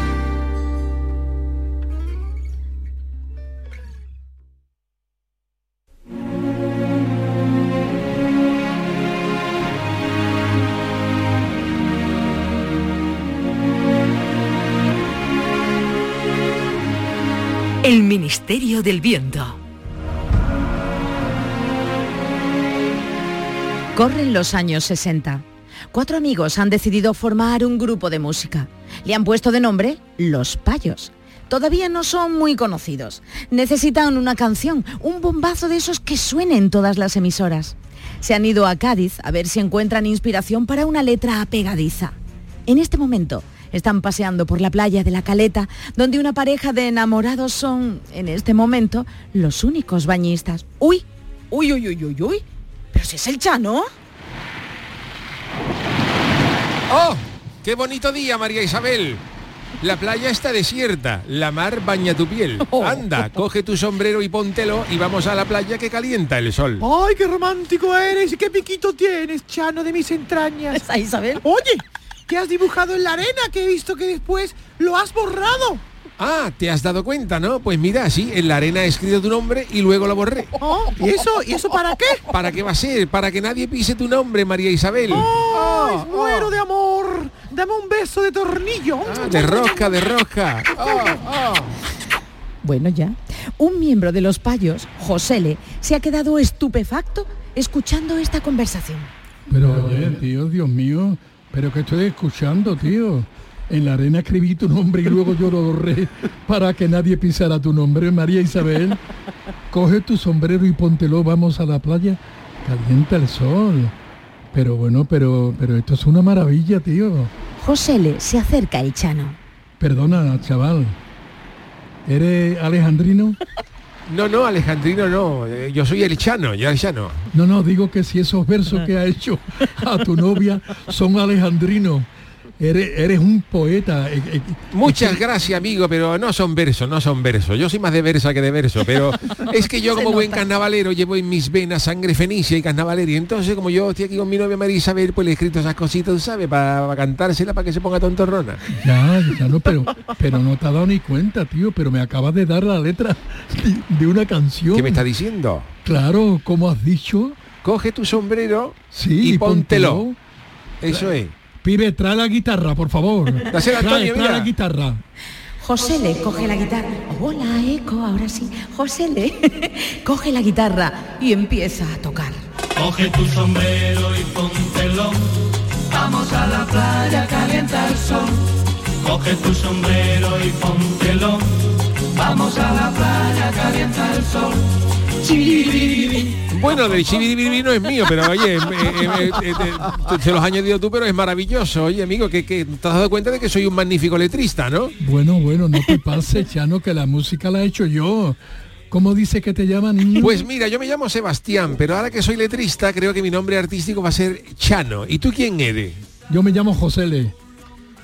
El Ministerio del Viento. Corren los años 60. Cuatro amigos han decidido formar un grupo de música. Le han puesto de nombre Los Payos. Todavía no son muy conocidos. Necesitan una canción, un bombazo de esos que suenen en todas las emisoras. Se han ido a Cádiz a ver si encuentran inspiración para una letra apegadiza. En este momento están paseando por la playa de la Caleta, donde una pareja de enamorados son, en este momento, los únicos bañistas. ¡Uy! ¡Uy, uy, uy, uy, uy! ¿Pero si es el Chano? ¡Oh! ¡Qué bonito día, María Isabel! La playa está desierta, la mar baña tu piel. Anda, coge tu sombrero y póntelo y vamos a la playa que calienta el sol. ¡Ay, qué romántico eres! ¿Y qué piquito tienes, Chano, de mis entrañas? ¿Esa Isabel? Oye, ¿qué has dibujado en la arena? Que he visto que después lo has borrado. Ah, ¿te has dado cuenta, no? Pues mira, sí, en la arena he escrito tu nombre y luego lo borré. Oh, ¿Y eso? ¿Y eso para qué? ¿Para qué va a ser? Para que nadie pise tu nombre, María Isabel. ¡Ay, muero de amor! Dame un beso de tornillo. Ah, de rosca, de rosca. Oh, Bueno, ya. Un miembro de los payos, Josele, se ha quedado estupefacto escuchando esta conversación. Pero oye, tío, Dios mío, pero que estoy escuchando, tío. En la arena escribí tu nombre y luego yo lo borré para que nadie pisara tu nombre, María Isabel. Coge tu sombrero y póntelo, vamos a la playa. Calienta el sol. Pero bueno, pero, pero esto es una maravilla, tío. Josele se acerca el Chano. Perdona, chaval. ¿Eres alejandrino? No, no, Alejandrino no. Eh, Yo soy el Chano, ya el Chano. No, no, digo que si esos versos que ha hecho a tu novia son alejandrinos. Eres, eres un poeta. eh, eh, Muchas gracias, amigo, pero no son versos, no son versos. Yo soy más de versa que de verso, pero es que yo como buen carnavalero llevo en mis venas sangre fenicia y carnavalera. Y entonces, como yo estoy aquí con mi novia María Isabel, pues le he escrito esas cositas, tú ¿sabes? Para, cantársela para que se ponga tontorrona. Ya, ya no, pero, pero no te has dado ni cuenta, tío, pero me acabas de dar la letra de, de una canción. ¿Qué me está diciendo? Claro, como has dicho. Coge tu sombrero sí, y póntelo. Eso es. Pibe, trae la guitarra, por favor. Trae, trae la guitarra. José le coge la guitarra. Hola, eco, ahora sí. José le coge la guitarra y empieza a tocar. Coge tu sombrero y póntelo. Vamos a la playa, calienta el sol. Coge tu sombrero y póntelo. Vamos a la playa, calienta el sol. Chiribiri. Bueno, del chibiribiri no es mío, pero oye, se los has añadido tú, pero es maravilloso. Oye, amigo, que, que te has dado cuenta de que soy un magnífico letrista, ¿no? Bueno, bueno, no te pases, Chano, que la música la he hecho yo. ¿Cómo dice que te llaman? niño? Pues mira, yo me llamo Sebastián, pero ahora que soy letrista, creo que mi nombre artístico va a ser Chano. ¿Y tú quién eres? Yo me llamo José Le.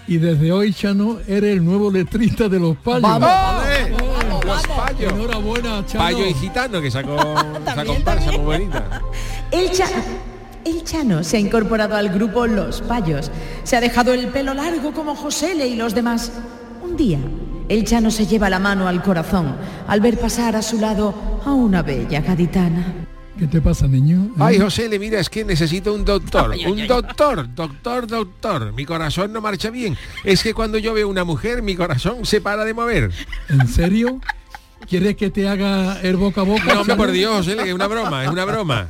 Y desde hoy, Chano, eres el nuevo letrista de los payos. ¡Vamos! Los payos. Enhorabuena, Chano. Payo y gitano que sacó esa comparsa muy bonita. El Chano, el Chano se ha incorporado al grupo Los Payos. Se ha dejado el pelo largo como Josele y los demás. Un día, el Chano se lleva la mano al corazón al ver pasar a su lado a una bella gaditana. ¿Qué te pasa, niño? ¿Eh? Ay, José, le mira, es que necesito un doctor. un doctor, doctor, doctor. Mi corazón no marcha bien. Es que cuando yo veo una mujer, mi corazón se para de mover. ¿En serio? ¿Quieres que te haga el boca a boca? No, hombre, por Dios, es una broma, es una broma.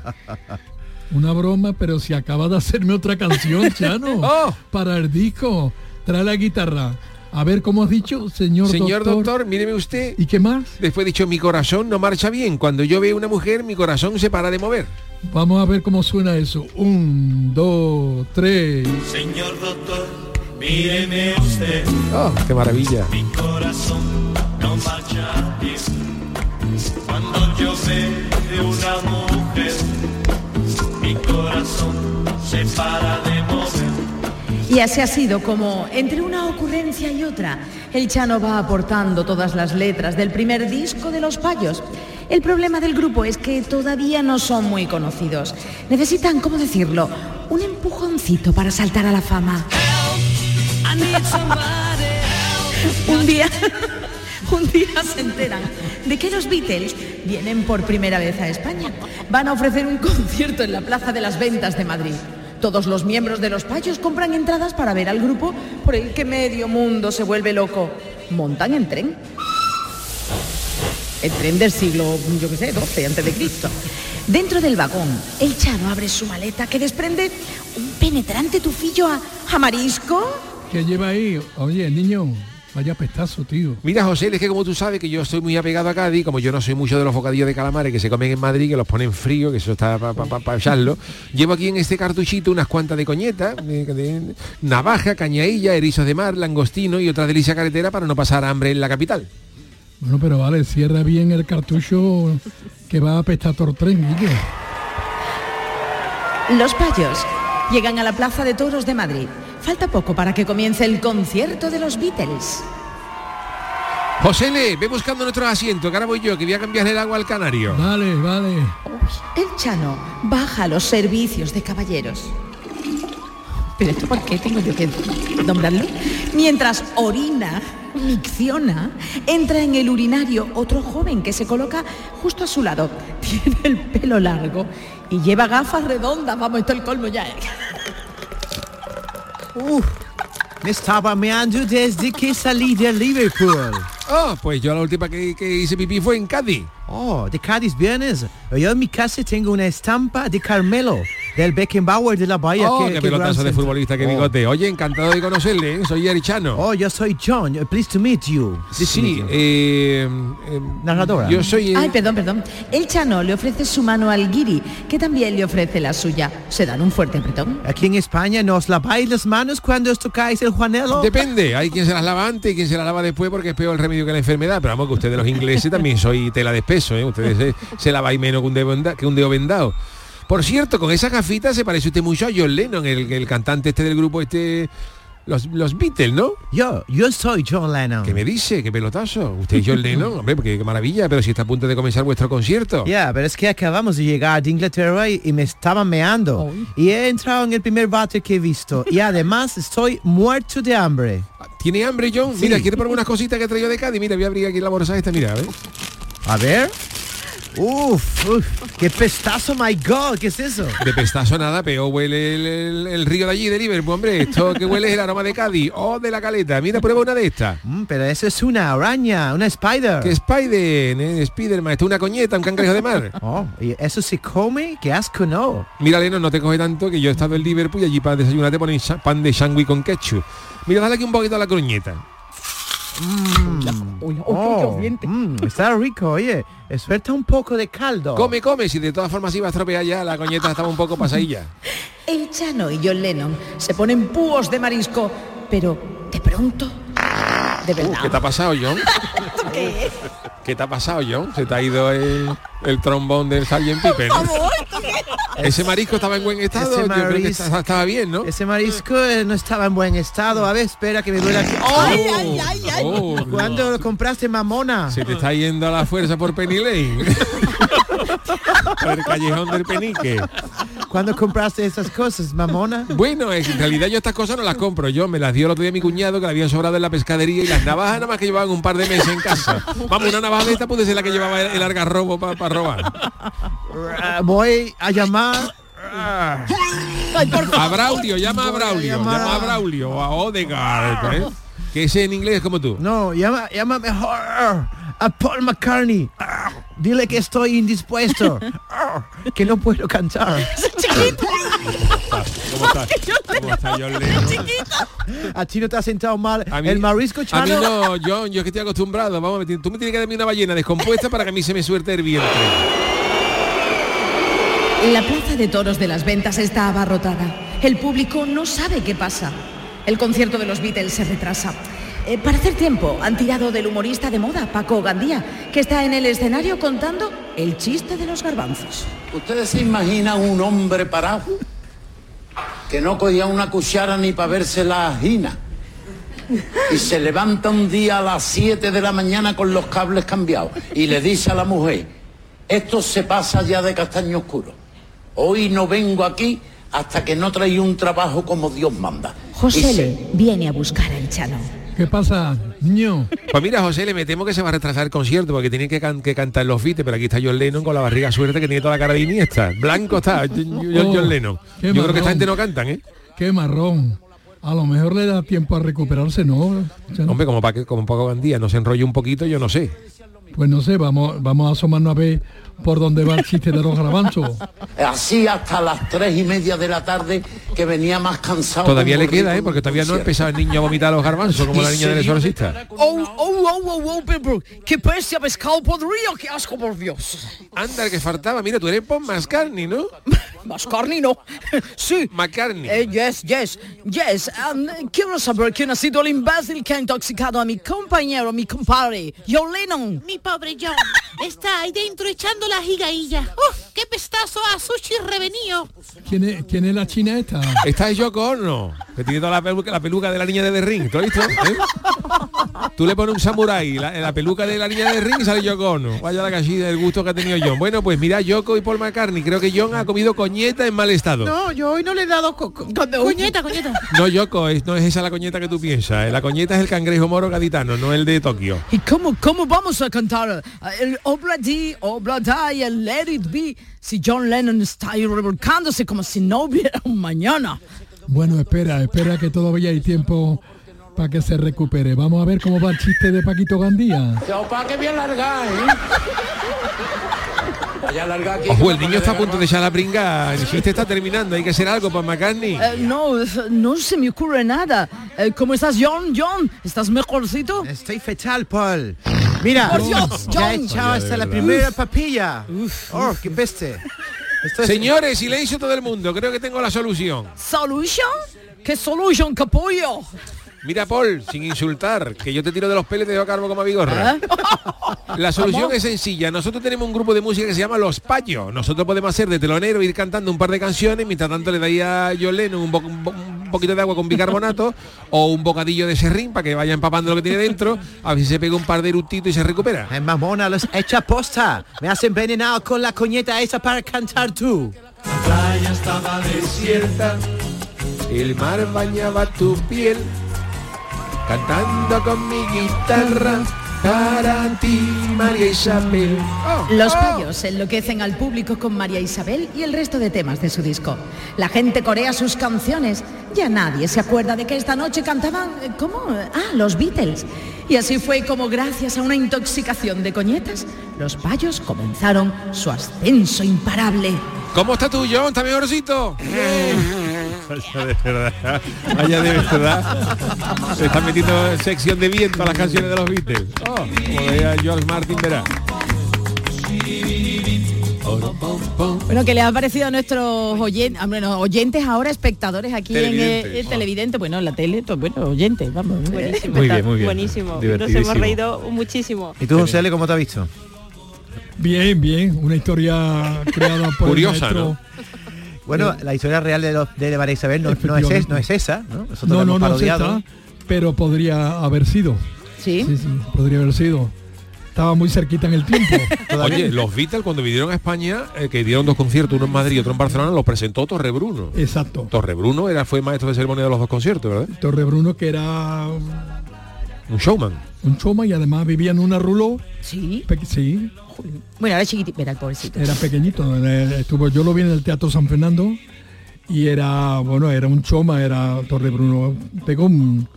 Una broma, pero si acaba de hacerme otra canción, Chano. Oh. Para el disco. Trae la guitarra. A ver, ¿cómo has dicho, señor, Señor doctor? doctor, míreme usted. ¿Y qué más? Después he dicho, mi corazón no marcha bien. Cuando yo veo una mujer, mi corazón se para de mover. Vamos a ver cómo suena eso. Un, dos, tres. Señor doctor, míreme usted. Oh, qué maravilla. Mi corazón no marcha bien. Veo una mujer, mi corazón se para de mover. Y así ha sido como, entre una ocurrencia y otra, el Chano va aportando todas las letras del primer disco de Los Payos. El problema del grupo es que todavía no son muy conocidos. Necesitan, ¿cómo decirlo?, un empujoncito para saltar a la fama. Un día, un día se enteran de que los Beatles vienen por primera vez a España. Van a ofrecer un concierto en la Plaza de las Ventas de Madrid. Todos los miembros de los payos compran entradas para ver al grupo por el que medio mundo se vuelve loco. Montan en tren. El tren del siglo, yo qué sé, 12 antes de Cristo. Dentro del vagón, el Chano abre su maleta que desprende un penetrante tufillo a, a marisco. ¿Qué lleva ahí? Oye, niño, vaya pestazo, tío. Mira, José, es que como tú sabes que yo estoy muy apegado a Cádiz, como yo no soy mucho de los bocadillos de calamares que se comen en Madrid, que los ponen frío, que eso está para echarlo, llevo aquí en este cartuchito unas cuantas de coñeta, de- de- navaja, cañailla, erizos de mar, langostino y otra delicia carretera para no pasar hambre en la capital. Bueno, pero vale, cierra bien el cartucho que va a apestar todo el tren, Guille. Los payos llegan a la Plaza de Toros de Madrid. Falta poco para que comience el concierto de los Beatles. José Le, ve buscando nuestros asientos, que ahora voy yo, que voy a cambiarle el agua al canario. Vale, vale. El Chano baja los servicios de caballeros. ¿Pero esto por qué tengo yo que nombrarlo? Mientras orina, micciona, entra en el urinario otro joven que se coloca justo a su lado. Tiene el pelo largo y lleva gafas redondas. Vamos, esto es el colmo ya. Uf, me estaba meando desde que salí de Liverpool. Oh, pues yo la última que, que hice pipí fue en Cádiz. Oh, de Cádiz vienes. Yo en mi casa tengo una estampa de Carmelo, del Beckenbauer de la Bahía. Oh, que- qué pelotazo de futbolista, qué Oh. bigote. Oye, encantado de conocerle, ¿eh? soy Erichano. Oh, yo soy John. Pleased to meet you. Pleased to meet Sí, you. eh, eh, Narradora. Yo soy... Ay, perdón, perdón. El Chano le ofrece su mano al Guiri, que también le ofrece la suya. Se dan un fuerte apretón. Aquí en España nos laváis las manos cuando os tocáis el Juanelo. Depende, hay quien se las lava antes y quien se las lava después porque es peor el remedio que la enfermedad. Pero vamos, que ustedes los ingleses también soy tela de espeso, ¿eh? Ustedes se, se laváis menos que un dedo vendado. Por cierto, con esa gafita se parece usted mucho a John Lennon, el, el cantante este del grupo este... Los, los Beatles, ¿no? Yo, yo soy John Lennon. ¿Qué me dice? ¿Qué pelotazo? Usted es John Lennon, hombre, porque qué maravilla, pero si está a punto de comenzar vuestro concierto. Ya, pero es que acabamos de llegar de Inglaterra y, y me estaba meando. Y he entrado en el primer bate que he visto. Y además estoy muerto de hambre. ¿Tiene hambre, John? Sí. Mira, quiere probar unas cositas que he traído de Cádiz. Mira, voy a abrir aquí la bolsa esta, mira, a ver. A ver. Uf, uf, qué pestazo, my God, ¿qué es eso? De pestazo nada, pero huele el, el- el río de allí de Liverpool, hombre. Esto que huele es el aroma de Cádiz o de la caleta. Mira, prueba una de estas. Mm, pero eso es una araña, una spider. Que Spider, eh, Spiderman, esto es una coñeta, un cangrejo de mar. Oh, ¿y eso se come? Qué asco, no. Mira, Leno, no te coge tanto que yo he estado en Liverpool y allí para desayunar te ponen pan de sangui con ketchup. Mira, dale aquí un poquito a la coñeta. Oh, mm, está rico, oye. Suelta un poco de caldo. Come, come, si de todas formas iba a estropear ya, la coñeta estaba un poco pasadilla. El Chano y John Lennon se ponen púos de marisco, pero de pronto, de Uh, verdad. ¿Qué te ha pasado, John? ¿Qué? ¿Qué te ha pasado, John? Se te ha ido el, el trombón del Sgt. Piper. ¿no? Ese marisco estaba en buen estado. Ese Yo creo que marisco- estaba, estaba bien, ¿no? Ese marisco eh, no estaba en buen estado. A ver, espera que me duele aquí. ¡Oh! Ay, ay, ay, ay. Oh, ¿Cuándo lo compraste, mamona? Se te está yendo a la fuerza por Penny Lane. por el callejón del penique. ¿Cuándo compraste esas cosas, mamona? Bueno, en realidad yo estas cosas no las compro. Yo me las dio el otro día mi cuñado que la habían sobrado en la pescadería y las navajas nada más que llevaban un par de meses en casa. Vamos, una navaja de esta puede ser la que llevaba el, el algarrobo para robar. Ah, Voy a llamar. Ah. A Braulio, llama a Braulio, llamar llama a a- Braulio o a Odegaard, ¿eh? que ese en inglés como tú. No, llama, llama mejor a Paul McCartney. Dile que estoy indispuesto. Ah, Que no puedo cantar. ¿Cómo está? ¿Cómo está John Lennon? A ti no te ha sentado mal A mí- el marisco A mí chano. no, John, yo es que estoy acostumbrado. Vamos, tú me tienes que darme una ballena descompuesta para que a mí se me suelte el vientre. La plaza de toros de las ventas está abarrotada. El público no sabe qué pasa. El concierto de los Beatles se retrasa. Eh, para hacer tiempo, han tirado del humorista de moda, Paco Gandía, que está en el escenario contando el chiste de los garbanzos. ¿Ustedes se imaginan un hombre parado que no cogía una cuchara ni para verse la ajina? Y se levanta un día a las 7 de la mañana con los cables cambiados y le dice a la mujer, esto se pasa ya de castaño oscuro. Hoy no vengo aquí hasta que no traí un trabajo como Dios manda. José se- viene a buscar al Chano. ¿Qué pasa, niño? Pues mira, José, le metemos que se va a retrasar el concierto porque tiene que, can- que cantar los Beatles, pero aquí está John Lennon con la barriga suerte que tiene toda la cara de Iniesta. Blanco está John, John- Lennon. Yo creo que marrón. esta gente no cantan, ¿eh? Qué marrón. A lo mejor le da tiempo a recuperarse, ¿no? Hombre, como para que como Paco Gandía no se enrolle un poquito, yo no sé. Pues no sé, vamos, vamos a asomarnos a ver por dónde va el chiste de los garbanzos. Así hasta las tres y media de la tarde que venía más cansado. Todavía le queda, ¿eh? Porque todavía no ha empezado el niño a vomitar los garbanzos como la niña del exorcista. Oh, oh, oh, oh, oh, qué bestia pescado podrido, qué asco, por Dios. Anda, el que faltaba. Mira, tú eres Paul McCartney, ¿no? Mascarni no. Sí. McCartney. Eh, yes, yes, yes. Um, quiero saber quién ha sido el imbécil que ha intoxicado a mi compañero, mi compadre, John Lennon. Mi pobre John está ahí dentro echando la gigailla. ¡Oh, qué pestazo a sushi revenido. ¿Quién es, quién es la china esta? Esta es Yoko Ono, que tiene toda la peluca, la peluca de la niña de The Ring. ¿Tú lo has visto? ¿Eh? Tú le pones un samurái, la, la peluca de la niña de Ring y sale Yoko Ono. Vaya la cachilla del gusto que ha tenido John. Bueno, pues mira, Yoko y Paul McCartney. Creo que John ha comido coñeta en mal estado. No, yo hoy no le he dado co- co- coñeta, coñeta. No, Yoko, es- no es esa la coñeta que tú piensas. eh. La coñeta es el cangrejo moro gaditano, no el de Tokio. ¿Y cómo, cómo vamos a cantar eh, el Obladi, Oblada y el Let It Be si John Lennon está ahí revolcándose como si no hubiera un mañana? Bueno, espera, espera que todavía hay tiempo para que se recupere. Vamos a ver cómo va el chiste de Paquito Gandía. ¿Para a largar, eh? Ojo, el niño está a punto de echar la pringa. El chiste está terminando. Hay que hacer algo para McCartney. Eh, no, no se me ocurre nada. Eh, ¿Cómo estás, John? John, ¿estás mejorcito? Estoy fetal, Paul. Mira, Por Dios, ya he John. echado hasta la primera papilla. oh, qué peste. Esto es- Señores, silencio todo el mundo. Creo que tengo la solución. ¿Solution? ¿Qué solution, capullo? Mira, Paul, sin insultar, que yo te tiro de los pelos y te dejo calvo como a bigorra. La solución ¿Cómo? es sencilla. Nosotros tenemos un grupo de música que se llama Los Payos. Nosotros podemos hacer de telonero, ir cantando un par de canciones, mientras tanto le dais a Lennon un, bo- un bo- un poquito de agua con bicarbonato o un bocadillo de serrín para que vaya empapando lo que tiene dentro, a ver si se pega un par de eructitos y se recupera. Ay, mamona, los echa posta. Me has envenenado con la coñeta esa para cantar tú. La playa estaba desierta. El mar bañaba tu piel, cantando con mi guitarra para ti, María Isabel. Oh, Los oh. payos enloquecen al público con María Isabel y el resto de temas de su disco. La gente corea sus canciones. Ya nadie se acuerda de que esta noche cantaban, eh, ¿cómo? Ah, los Beatles. Y así fue como gracias a una intoxicación de coñetas, los payos comenzaron su ascenso imparable. ¿Cómo está tú, John? ¿Está mejorcito? Vaya de verdad. Vaya de verdad. Se está metiendo en sección de viento a las canciones de los Beatles. Oh, como veía George Martin, verá. Bueno, ¿qué les ha parecido a nuestros oyentes, bueno, oyentes ahora, espectadores aquí en, eh, en televidente? Bueno, en la tele, pues, bueno, oyentes, vamos. Buenísimo. Muy está bien, muy bien. Buenísimo. Nos hemos reído muchísimo. ¿Y tú, José L, cómo te has visto? Bien, bien, una historia creada por el Curiosa, maestro- ¿no? Bueno, la historia real de, los- de María Isabel no, no es, no es esa, ¿no? Nosotros No, la no, hemos no es parodiado. esta, pero podría haber sido. ¿Sí? Sí, sí, podría haber sido. Estaba muy cerquita en el tiempo. Oye, los Beatles cuando vinieron a España, eh, que dieron dos conciertos, uno en Madrid y otro en Barcelona, los presentó Torre Bruno. Exacto. Torre Bruno era, fue maestro de ceremonia de los dos conciertos, ¿verdad? Torre Bruno, que era Un showman. Un choma y además vivía en una ruló. Sí. sí, Bueno, ahora chiquitito, mira el pobrecito. era pequeñito. Estuvo, yo lo vi en el Teatro San Fernando y era, bueno, era un choma, era Torre Bruno. Pegó un,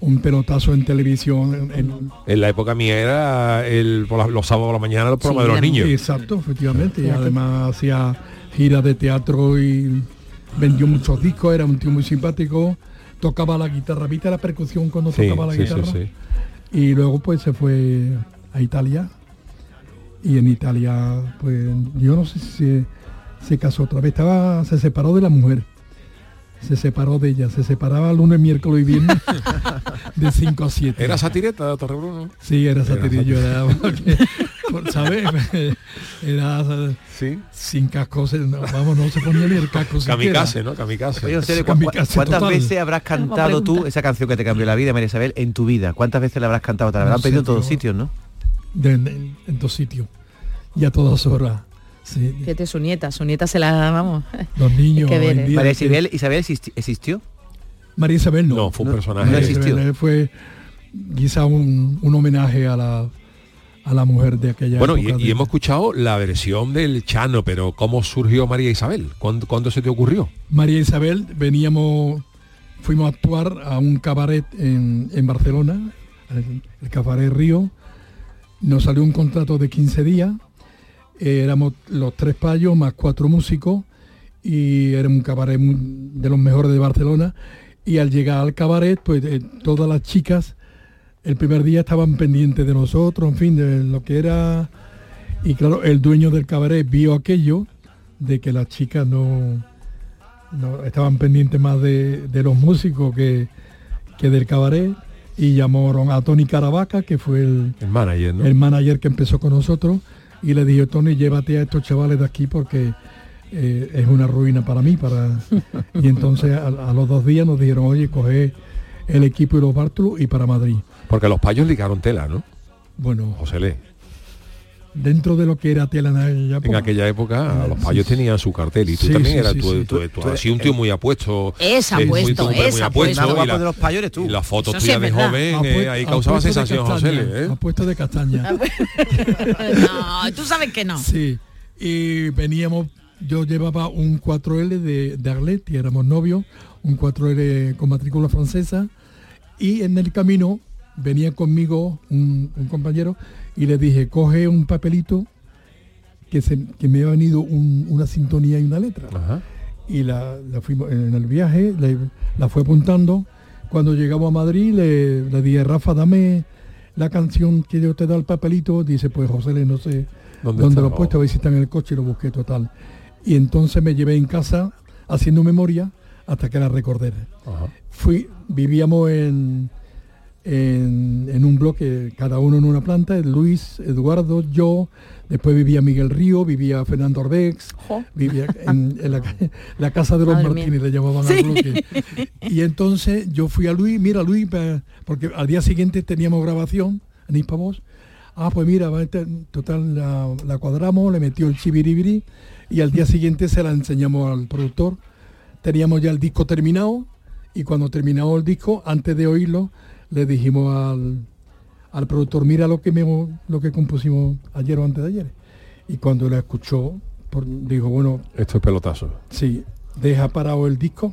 un pelotazo en televisión. en- la época mía era el, por la- los sábados por la mañana los programas de los niños. Exacto, efectivamente. Y además hacía giras de teatro y vendió muchos discos, era un tío muy simpático, tocaba la guitarra, ¿viste la percusión cuando Sí, tocaba la sí, sí, guitarra? Y luego pues se fue a Italia. Y en Italia, pues yo no sé si se, se casó otra vez, estaba, se separó de la mujer. Se separó de ella, se separaba lunes, miércoles y viernes de 5 a 7. Era satireta de Torre Bruno. Sí, era Era satirillo, era porque, por, ¿sabes? Era sin casco, no, vamos, no se ponía ni el casco. Kamikaze, ¿no? Kamikaze. Oye, José, ¿cu- Kamikaze ¿cuántas total. veces habrás cantado tú esa canción que te cambió la vida, María Isabel, en tu vida? ¿Cuántas veces la habrás cantado? Te la habrán No pedido en todos sitios, ¿no? De- de- en dos sitios. Y a todas horas. Sí, Fíjate, su nieta, su nieta se la, vamos. los niños. Hay que María que- Isabel, Isabel existi- existió. María Isabel no. No, fue un No, personaje. no María existió. Fue quizá un, un homenaje a la, a la mujer de aquella Bueno, y, época. y hemos escuchado la versión del Chano, pero ¿cómo surgió María Isabel? ¿Cuándo, cuándo se te ocurrió? María Isabel, veníamos, fuimos a actuar a un cabaret en, en Barcelona, el, el Cabaret Río. Nos salió un contrato de 15 días. eh, éramos los tres payos más cuatro músicos y era un cabaret muy- de los mejores de Barcelona. Y al llegar al cabaret, pues eh, todas las chicas el primer día estaban pendientes de nosotros, en fin, de lo que era... Y claro, el dueño del cabaret vio aquello de que las chicas no, no estaban pendientes más de, de los músicos que, que del cabaret y llamaron a Tony Caravaca, que fue el, El manager, ¿no? el manager que empezó con nosotros, y le dije, Tony, llévate a estos chavales de aquí porque eh, es una ruina para mí. para Y entonces a, a los dos días nos dijeron, oye, coge el equipo y los bártulos y para Madrid. Porque los payos ligaron tela, ¿no? Bueno, José dentro de lo que era tela en aquella En época, aquella época los payos tenían su cartel y tú Sí, también sí, eras sí, tú, sí. tú- Tú- tú tú- has sido un tío muy apuesto. Es eh, muy- apuesto, es muy apuesto. y la- de los payos eres tú. Y las fotos Eso sí tuyas de verdad. joven, eh, ahí causaba sensación, José Le, ¿eh? apuesto de castaña. no, tú sabes que no. Sí, y veníamos, yo llevaba un 4L de, de Arlet y éramos novios, un 4L con matrícula francesa, y en el camino venía conmigo un, un compañero y le dije, coge un papelito que, se, que me ha venido un- una sintonía y una letra. Y la, la fuimos en el viaje, le- la fue apuntando. Cuando llegamos a Madrid le, le dije, Rafa, dame la canción que yo te da el papelito. Dice, pues José, le no sé ¿Dónde dónde, lo he puesto, a ver si está en el coche y lo busqué total. Y entonces me llevé en casa haciendo memoria hasta que la recordé. Fui, vivíamos en, en, en un bloque, cada uno en una planta, Luis, Eduardo, yo, después vivía Miguel Río, vivía Fernando Orbex, vivía en, en la, la casa de los Madre mía. Martínez, le llamaban al bloque. Y entonces yo fui a Luis, mira Luis, porque al día siguiente teníamos grabación en Hispavoz. Ah, pues mira, este- total, la, la cuadramos, le metió el chibiribiri y al día siguiente se la enseñamos al productor. Teníamos ya el disco terminado y cuando terminamos el disco, antes de oírlo, le dijimos al, al productor, mira lo que, me, lo que compusimos ayer o antes de ayer. Y cuando la escuchó, por- dijo, bueno, Esto es pelotazo. Sí, deja parado el disco,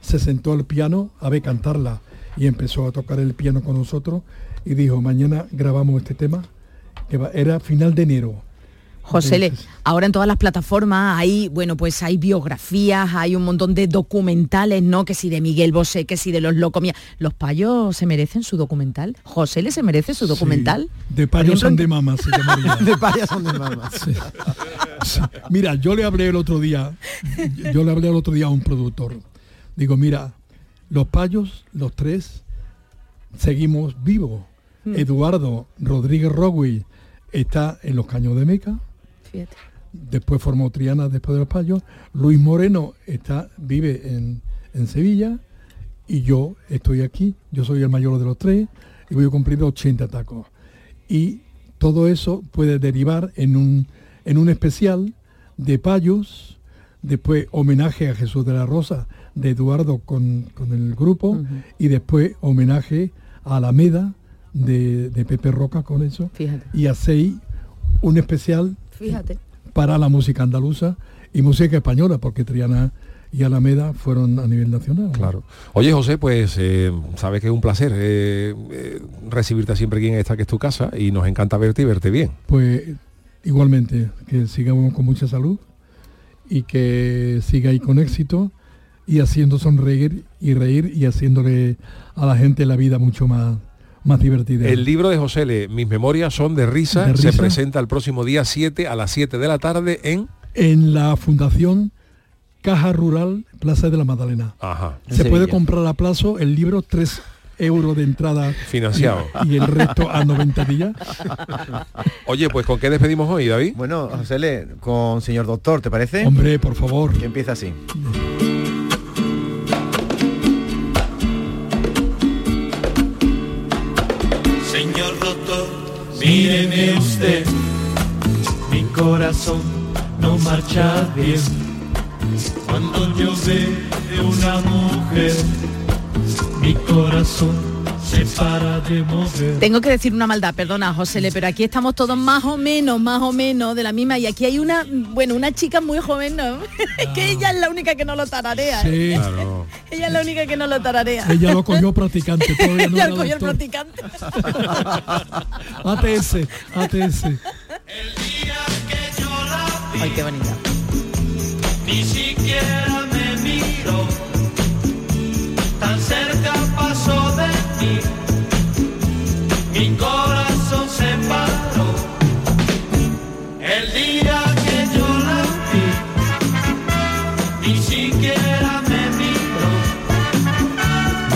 se sentó al piano a ver cantarla y empezó a tocar el piano con nosotros y dijo, mañana grabamos este tema, que va- era final de enero. José, Le, ahora en todas las plataformas hay, bueno, pues hay biografías, hay un montón de documentales, ¿no? Que si de Miguel Bosé, que si de los locos. Mira, ¿los payos se merecen su documental? ¿José Le se merece su documental? De payos son de mama, se llamaría. de payas son de mama. Sí. Sí. Mira, yo le hablé el otro día, yo le hablé el otro día a un productor. Digo, mira, los payos, los tres, seguimos vivos. Mm. Eduardo Rodríguez Rogui está en los Caños de Meca. Fíjate. Después formó Triana después de los payos. Luis Moreno está, vive en, en Sevilla. Y yo estoy aquí. Yo soy el mayor de los tres. Y voy a cumplir 80 tacos. Y todo eso puede derivar en un, en un especial de payos. Después homenaje a Jesús de la Rosa de Eduardo con, con el grupo. Y después homenaje a Alameda de, de Pepe Roca con eso. Fíjate. Y hacéis un especial Fíjate. para la música andaluza y música española, porque Triana y Alameda fueron a nivel nacional. Claro. Oye, José, pues eh, sabes que es un placer eh, eh, recibirte siempre aquí en esta que es tu casa y nos encanta verte y verte bien. Pues igualmente, que sigamos con mucha salud y que sigáis con éxito y haciendo sonreír y reír y haciéndole a la gente la vida mucho más, más divertida. El libro de José Le, Mis memorias son de risa, De se presenta el próximo día 7 a las 7 de la tarde en... En la Fundación Caja Rural Plaza de la Magdalena. Ajá. Se puede comprar a plazo el libro 3 euros de entrada Financiado. y, y el resto a 90 días. Oye, pues ¿con qué despedimos hoy, David? Bueno, José Le, con señor doctor, ¿te parece? Hombre, por favor. Que empieza así. Míreme usted, mi corazón no marcha bien. Cuando yo veo una mujer, mi corazón se para de mover. Tengo que decir una maldad, perdona, José Le, pero aquí estamos todos más o menos, más o menos de la misma. Y aquí hay una, bueno, una chica muy joven, ¿no? que ella es la única que no lo tararea. Sí. ¿eh? Claro. Ella es la única que no lo tararea. Ella lo cogió practicante, todavía no Ella era lo cogió el doctor. practicante. ATS, ATS. Ay, qué bonita. Ni siquiera me miró, tan cerca de mí, mi corazón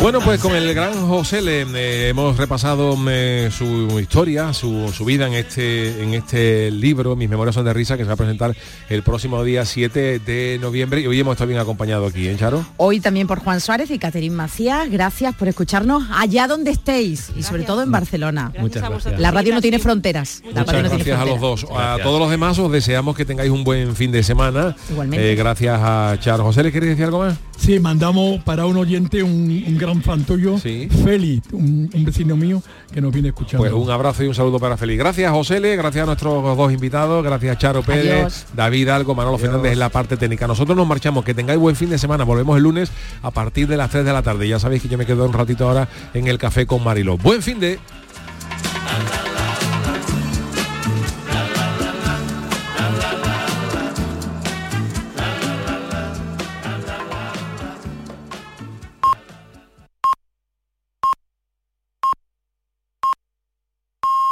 Bueno, pues con el gran José le eh, hemos repasado eh, su historia, su, su vida en este, en este libro, Mis Memorias son de risa, que se va a presentar el próximo día 7 de noviembre. Y hoy hemos estado bien acompañado aquí, ¿eh, Charo? Hoy también por Juan Suárez y Caterín Macías. Gracias por escucharnos allá donde estéis y sobre todo en Barcelona. Muchas gracias. La radio no tiene fronteras. La Muchas radio no tiene gracias a los dos. A todos los demás os deseamos que tengáis un buen fin de semana. Igualmente. Eh, gracias a Charo. José, ¿le queréis decir algo más? Sí, mandamos para un oyente un, un gran fan tuyo, Félix, un, un vecino mío que nos viene escuchando. Pues un abrazo y un saludo para Félix. Gracias, José Le, gracias a nuestros dos invitados, gracias a Charo Pérez, Adiós. David Algo, Manolo Fernández en la parte técnica. Nosotros nos marchamos, que tengáis buen fin de semana. Volvemos el lunes a partir de las 3 de la tarde. Ya sabéis que yo me quedo un ratito ahora en el café con Marilo. Buen fin de...